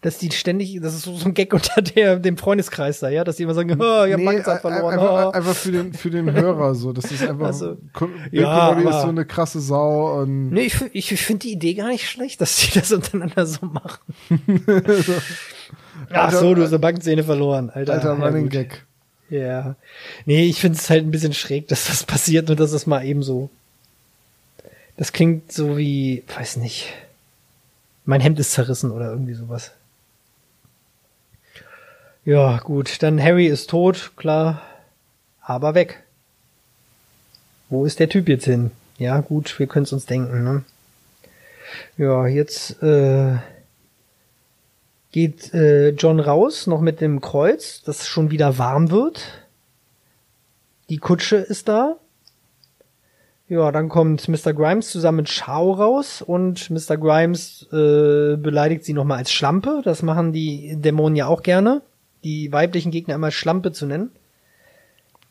Dass die ständig, das ist so so ein Gag unter der, dem Freundeskreis da, ja, dass die immer sagen, oh, hab Nee, ein- verloren. Einfach, oh. einfach für, den, für den Hörer so. Das ist einfach. Ach so. Ko- Bill Ja, ist so eine krasse Sau und. Nee, ich, ich, ich finde die Idee gar nicht schlecht, dass die das untereinander so machen. Ach so, du hast eine Backenzähne verloren, Alter. Alter, Ja, Running gut. Gag. Ja. Nee, ich finde es halt ein bisschen schräg, dass das passiert und dass es mal eben so. Das klingt so wie, weiß nicht. Mein Hemd ist zerrissen oder irgendwie sowas. Ja, gut, dann Harry ist tot, klar, aber weg. Wo ist der Typ jetzt hin? Ja, gut, wir können es uns denken, ne? Ja, jetzt äh, geht äh, John raus, noch mit dem Kreuz, das schon wieder warm wird. Die Kutsche ist da. Ja, dann kommt Mr. Grimes zusammen mit Shao raus und Mr. Grimes äh, beleidigt sie nochmal als Schlampe. Das machen die Dämonen ja auch gerne, die weiblichen Gegner immer Schlampe zu nennen.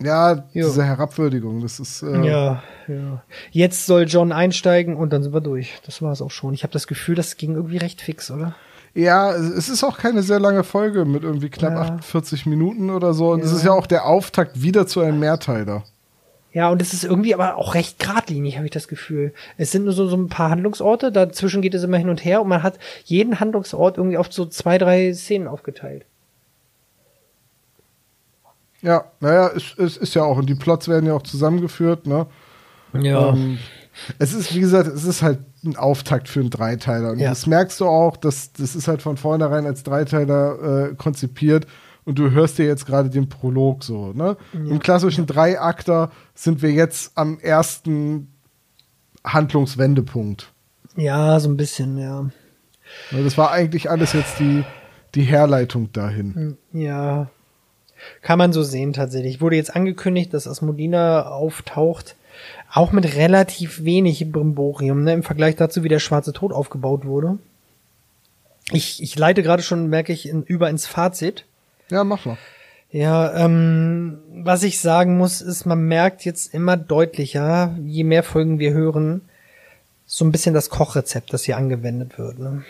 Ja, Jo. diese Herabwürdigung, das ist. Äh, Ja, ja. Jetzt soll John einsteigen und dann sind wir durch. Das war es auch schon. Ich habe das Gefühl, das ging irgendwie recht fix, oder? Ja, es ist auch keine sehr lange Folge mit irgendwie knapp Ja. 48 Minuten oder so. Und es Ja. ist ja auch der Auftakt wieder zu einem Mehrteiler. Ja, und es ist irgendwie aber auch recht geradlinig, habe ich das Gefühl. Es sind nur so, so ein paar Handlungsorte, dazwischen geht es immer hin und her und man hat jeden Handlungsort irgendwie auf so zwei, drei Szenen aufgeteilt. Ja, naja, es, es ist ja auch, und die Plots werden ja auch zusammengeführt, ne? Ähm, es ist, wie gesagt, es ist halt ein Auftakt für einen Dreiteiler. Und Ja. das merkst du auch, dass das ist halt von vornherein als Dreiteiler äh, konzipiert. Und du hörst dir jetzt gerade den Prolog so, ne? Im klassischen Dreiakter sind wir jetzt am ersten Handlungswendepunkt. ja, so ein bisschen, ja. Das war eigentlich alles jetzt die, die Herleitung dahin. Ja. Kann man so sehen tatsächlich. Wurde jetzt angekündigt, dass Asmodina auftaucht. Auch mit relativ wenig Brimborium, ne, im Vergleich dazu, wie der Schwarze Tod aufgebaut wurde. Ich, ich leite gerade schon, merke ich, in, über ins Fazit. Ja, mach mal. Ja, ähm, was ich sagen muss, ist, man merkt jetzt immer deutlicher, je mehr Folgen wir hören, so ein bisschen das Kochrezept, das hier angewendet wird. Ne?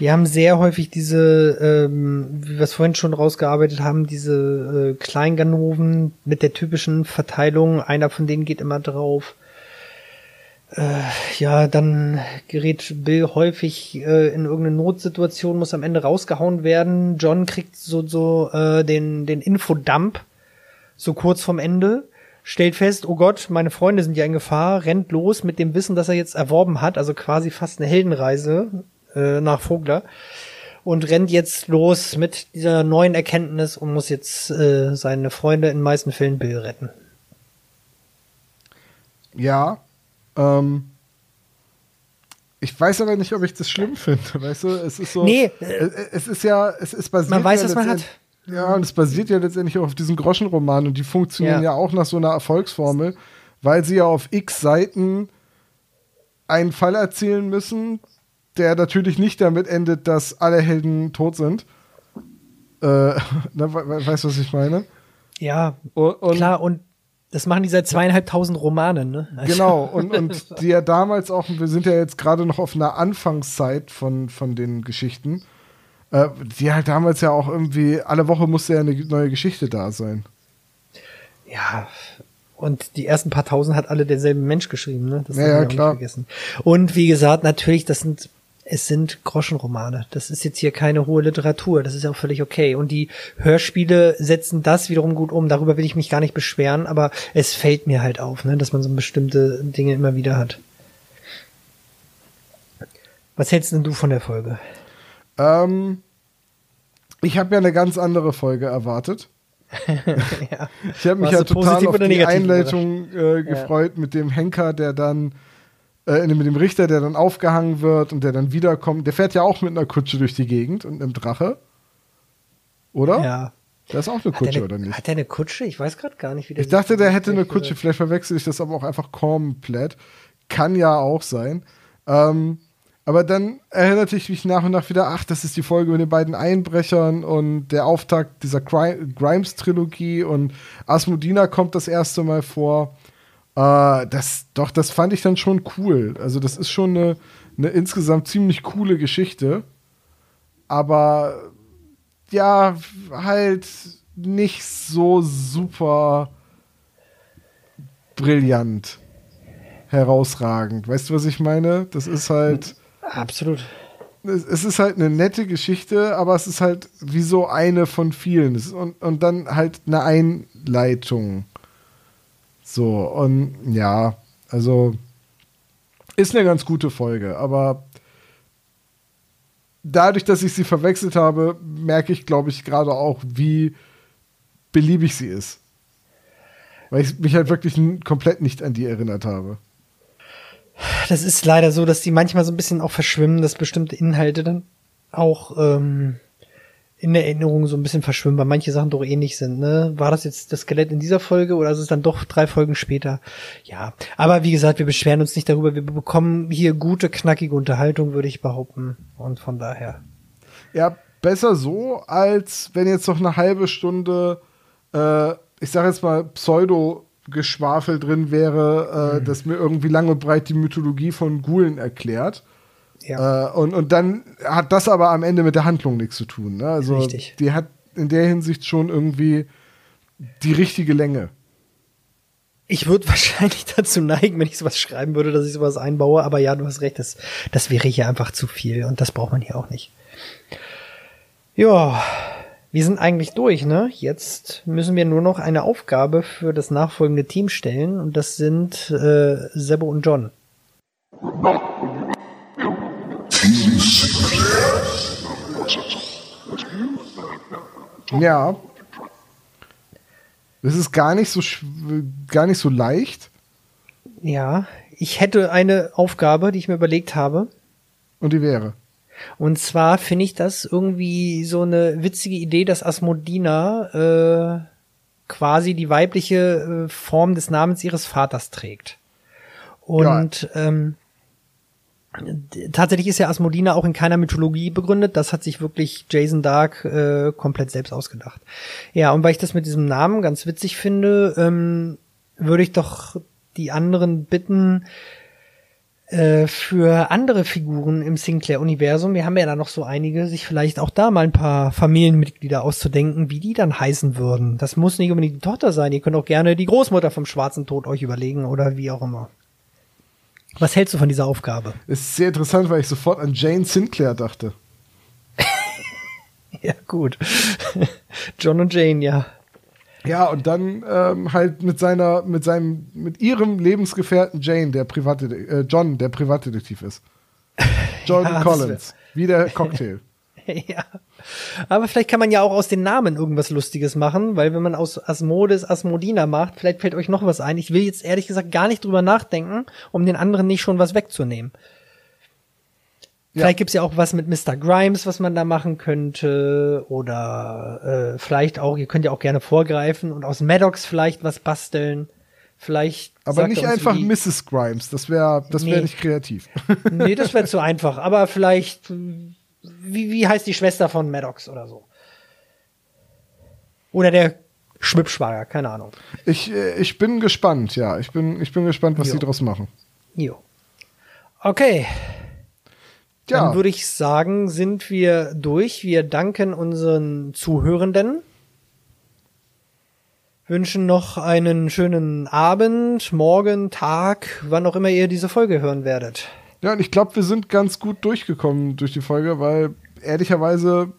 Die haben sehr häufig diese, ähm, wie wir es vorhin schon rausgearbeitet haben, diese äh, Kleinganoven mit der typischen Verteilung. Einer von denen geht immer drauf. Äh, ja, dann gerät Bill häufig äh, in irgendeine Notsituation, muss am Ende rausgehauen werden. John kriegt so, so äh, den, den Infodump so kurz vorm Ende stellt fest, oh Gott, meine Freunde sind ja in Gefahr, rennt los mit dem Wissen, das er jetzt erworben hat, also quasi fast eine Heldenreise äh, nach Vogler und rennt jetzt los mit dieser neuen Erkenntnis und muss jetzt äh, seine Freunde in den meisten Fällen Bill retten. Ja, ähm, ich weiß aber nicht, ob ich das schlimm finde. Weißt du, es ist so. Nee, es, es ist ja, es ist basiert. Man weiß, ja was man hat. Ja, und es basiert ja letztendlich auch auf diesen Groschenroman und die funktionieren ja. Ja. ja auch nach so einer Erfolgsformel, weil sie ja auf x Seiten einen Fall erzählen müssen, der natürlich nicht damit endet, dass alle Helden tot sind. Äh, ne, we we weißt du, was ich meine? Ja, Und, und klar, und das machen die seit zweieinhalbtausend Romanen, ne? Also- Genau, und, und die ja damals auch, wir sind ja jetzt gerade noch auf einer Anfangszeit von, von den Geschichten, äh, die halt damals ja auch irgendwie, alle Woche musste ja eine neue Geschichte da sein. Ja, und die ersten paar tausend hat alle derselbe Mensch geschrieben, ne? Das Ja, ja, klar. nicht vergessen. Und wie gesagt, natürlich, das sind, es sind Groschenromane. Das ist jetzt hier keine hohe Literatur. Das ist ja auch völlig okay. Und die Hörspiele setzen das wiederum gut um. Darüber will ich mich gar nicht beschweren, aber es fällt mir halt auf, ne? dass man so bestimmte Dinge immer wieder hat. Was hältst denn du von der Folge? Ähm, ich habe ja eine ganz andere Folge erwartet. ja. Ich habe mich ja total auf die Einleitung äh, gefreut mit dem Henker, der dann, äh, mit dem Richter, der dann aufgehangen wird und der dann wiederkommt. Der fährt ja auch mit einer Kutsche durch die Gegend und einem Drache. Oder? Ja. Das ist auch eine Kutsche, er oder eine, nicht? hat er eine Kutsche? Ich weiß gerade gar nicht, wie der Ich dachte, der hätte eine Kutsche, vielleicht verwechsel ich das aber auch einfach komplett. Kann ja auch sein. Ähm, aber dann erinnerte ich mich nach und nach wieder, ach, das ist die Folge mit den beiden Einbrechern und der Auftakt dieser Gri- Grimes-Trilogie und Asmodina kommt das erste Mal vor. Äh, das, doch, das fand ich dann schon cool. Also, das ist schon eine, eine insgesamt ziemlich coole Geschichte. Aber ja, halt nicht so super brillant, herausragend. Weißt du, was ich meine? Das ist halt, Absolut. es, es ist halt eine nette Geschichte, aber es ist halt wie so eine von vielen. Und, und dann halt eine Einleitung. So, und ja, also ist eine ganz gute Folge, aber dadurch, dass ich sie verwechselt habe, merke ich, glaube ich, gerade auch, wie beliebig sie ist. Weil ich mich halt wirklich komplett nicht an die erinnert habe. Das ist leider so, dass die manchmal so ein bisschen auch verschwimmen, dass bestimmte Inhalte dann auch ähm, in der Erinnerung so ein bisschen verschwimmen, weil manche Sachen doch ähnlich sind. Ne? War das jetzt das Skelett in dieser Folge oder ist es dann doch drei Folgen später? Ja, aber wie gesagt, wir beschweren uns nicht darüber. Wir bekommen hier gute, knackige Unterhaltung, würde ich behaupten. Und von daher. Ja, besser so, als wenn jetzt noch eine halbe Stunde, äh, ich sage jetzt mal, Pseudo-Geschwafel drin wäre, äh, das mir irgendwie lang und breit die Mythologie von Gulen erklärt. Ja. Äh, und, und dann hat das aber am Ende mit der Handlung nichts zu tun. Ne? Also Richtig. die hat in der Hinsicht schon irgendwie die richtige Länge. Ich würde wahrscheinlich dazu neigen, wenn ich sowas schreiben würde, dass ich sowas einbaue. Aber ja, du hast recht, das, das wäre hier einfach zu viel und das braucht man hier auch nicht. Ja, wir sind eigentlich durch, ne? Jetzt müssen wir nur noch eine Aufgabe für das nachfolgende Team stellen und das sind äh, Sebo und John. Ja. Das ist gar nicht so gar nicht so leicht. Ja, ich hätte eine Aufgabe, die ich mir überlegt habe. Und die wäre. Und zwar finde ich das irgendwie so eine witzige Idee, dass Asmodina äh, quasi die weibliche äh, Form des Namens ihres Vaters trägt. Und ja. ähm, tatsächlich ist ja Asmodina auch in keiner Mythologie begründet. Das hat sich wirklich Jason Dark äh, komplett selbst ausgedacht. Ja, und weil ich das mit diesem Namen ganz witzig finde, ähm, würde ich doch die anderen bitten, äh, für andere Figuren im Sinclair-Universum, wir haben ja da noch so einige, sich vielleicht auch da mal ein paar Familienmitglieder auszudenken, wie die dann heißen würden. Das muss nicht unbedingt die Tochter sein, ihr könnt auch gerne die Großmutter vom schwarzen Tod euch überlegen oder wie auch immer. Was hältst du von dieser Aufgabe? Ist sehr interessant, weil ich sofort an Jane Sinclair dachte. ja, gut. John und Jane, ja. Ja, und dann ähm, halt mit seiner, mit seinem, mit ihrem Lebensgefährten Jane, der Privatdetektiv, äh, John, der Privatdetektiv ist. John ja, Collins. Wie der Cocktail. ja. Aber vielleicht kann man ja auch aus den Namen irgendwas Lustiges machen, weil wenn man aus Asmodes Asmodina macht, vielleicht fällt euch noch was ein. Ich will jetzt ehrlich gesagt gar nicht drüber nachdenken, um den anderen nicht schon was wegzunehmen. Vielleicht ja. gibt's ja auch was mit Mr. Grimes, was man da machen könnte. Oder äh, vielleicht auch, ihr könnt ja auch gerne vorgreifen und aus Maddox vielleicht was basteln. Vielleicht. Aber nicht einfach Mrs. Grimes, das wäre das wäre nee. nicht kreativ. nee, das wäre zu einfach. Aber vielleicht wie, wie heißt die Schwester von Maddox oder so? Oder der Schwibschwager, keine Ahnung. Ich, äh, ich bin gespannt, ja. Ich bin, ich bin gespannt, was jo. sie draus machen. Jo. Okay. Ja. Dann würde ich sagen, sind wir durch. Wir danken unseren Zuhörenden. Wünschen noch einen schönen Abend, Morgen, Tag, wann auch immer ihr diese Folge hören werdet. Ja, und ich glaube, wir sind ganz gut durchgekommen durch die Folge, weil ehrlicherweise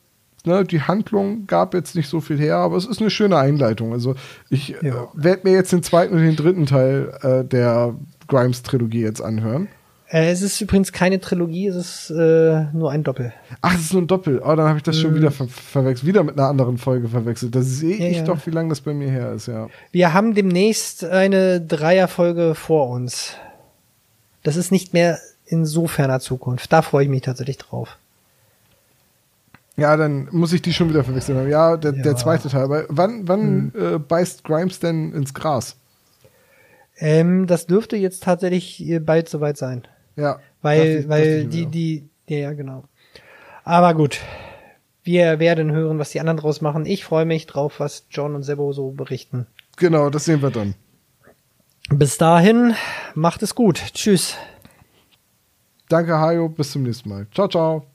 ne, die Handlung gab jetzt nicht so viel her, aber es ist eine schöne Einleitung. Also ich ja. äh, werde mir jetzt den zweiten und den dritten Teil äh, der Grimes-Trilogie jetzt anhören. Äh, es ist übrigens keine Trilogie, es ist äh, nur ein Doppel. Ach, es ist nur ein Doppel. Oh, dann habe ich das mhm. schon wieder ver verwechselt, wieder mit einer anderen Folge verwechselt. Da sehe ja, ich ja. doch, wie lange das bei mir her ist, ja. Wir haben demnächst eine Dreierfolge vor uns. Das ist nicht mehr in so ferner Zukunft. Da freue ich mich tatsächlich drauf. Ja, dann muss ich die schon wieder verwechseln. Ja, der, ja. der zweite Teil. Aber wann, wann hm. äh, beißt Grimes denn ins Gras? Ähm, das dürfte jetzt tatsächlich bald soweit sein. Ja. Weil, ich, weil die, die, ja, ja, genau. Aber gut. Wir werden hören, was die anderen draus machen. Ich freue mich drauf, was John und Sebo so berichten. Genau, das sehen wir dann. Bis dahin, macht es gut. Tschüss. Danke, Hajo. Bis zum nächsten Mal. Ciao, ciao.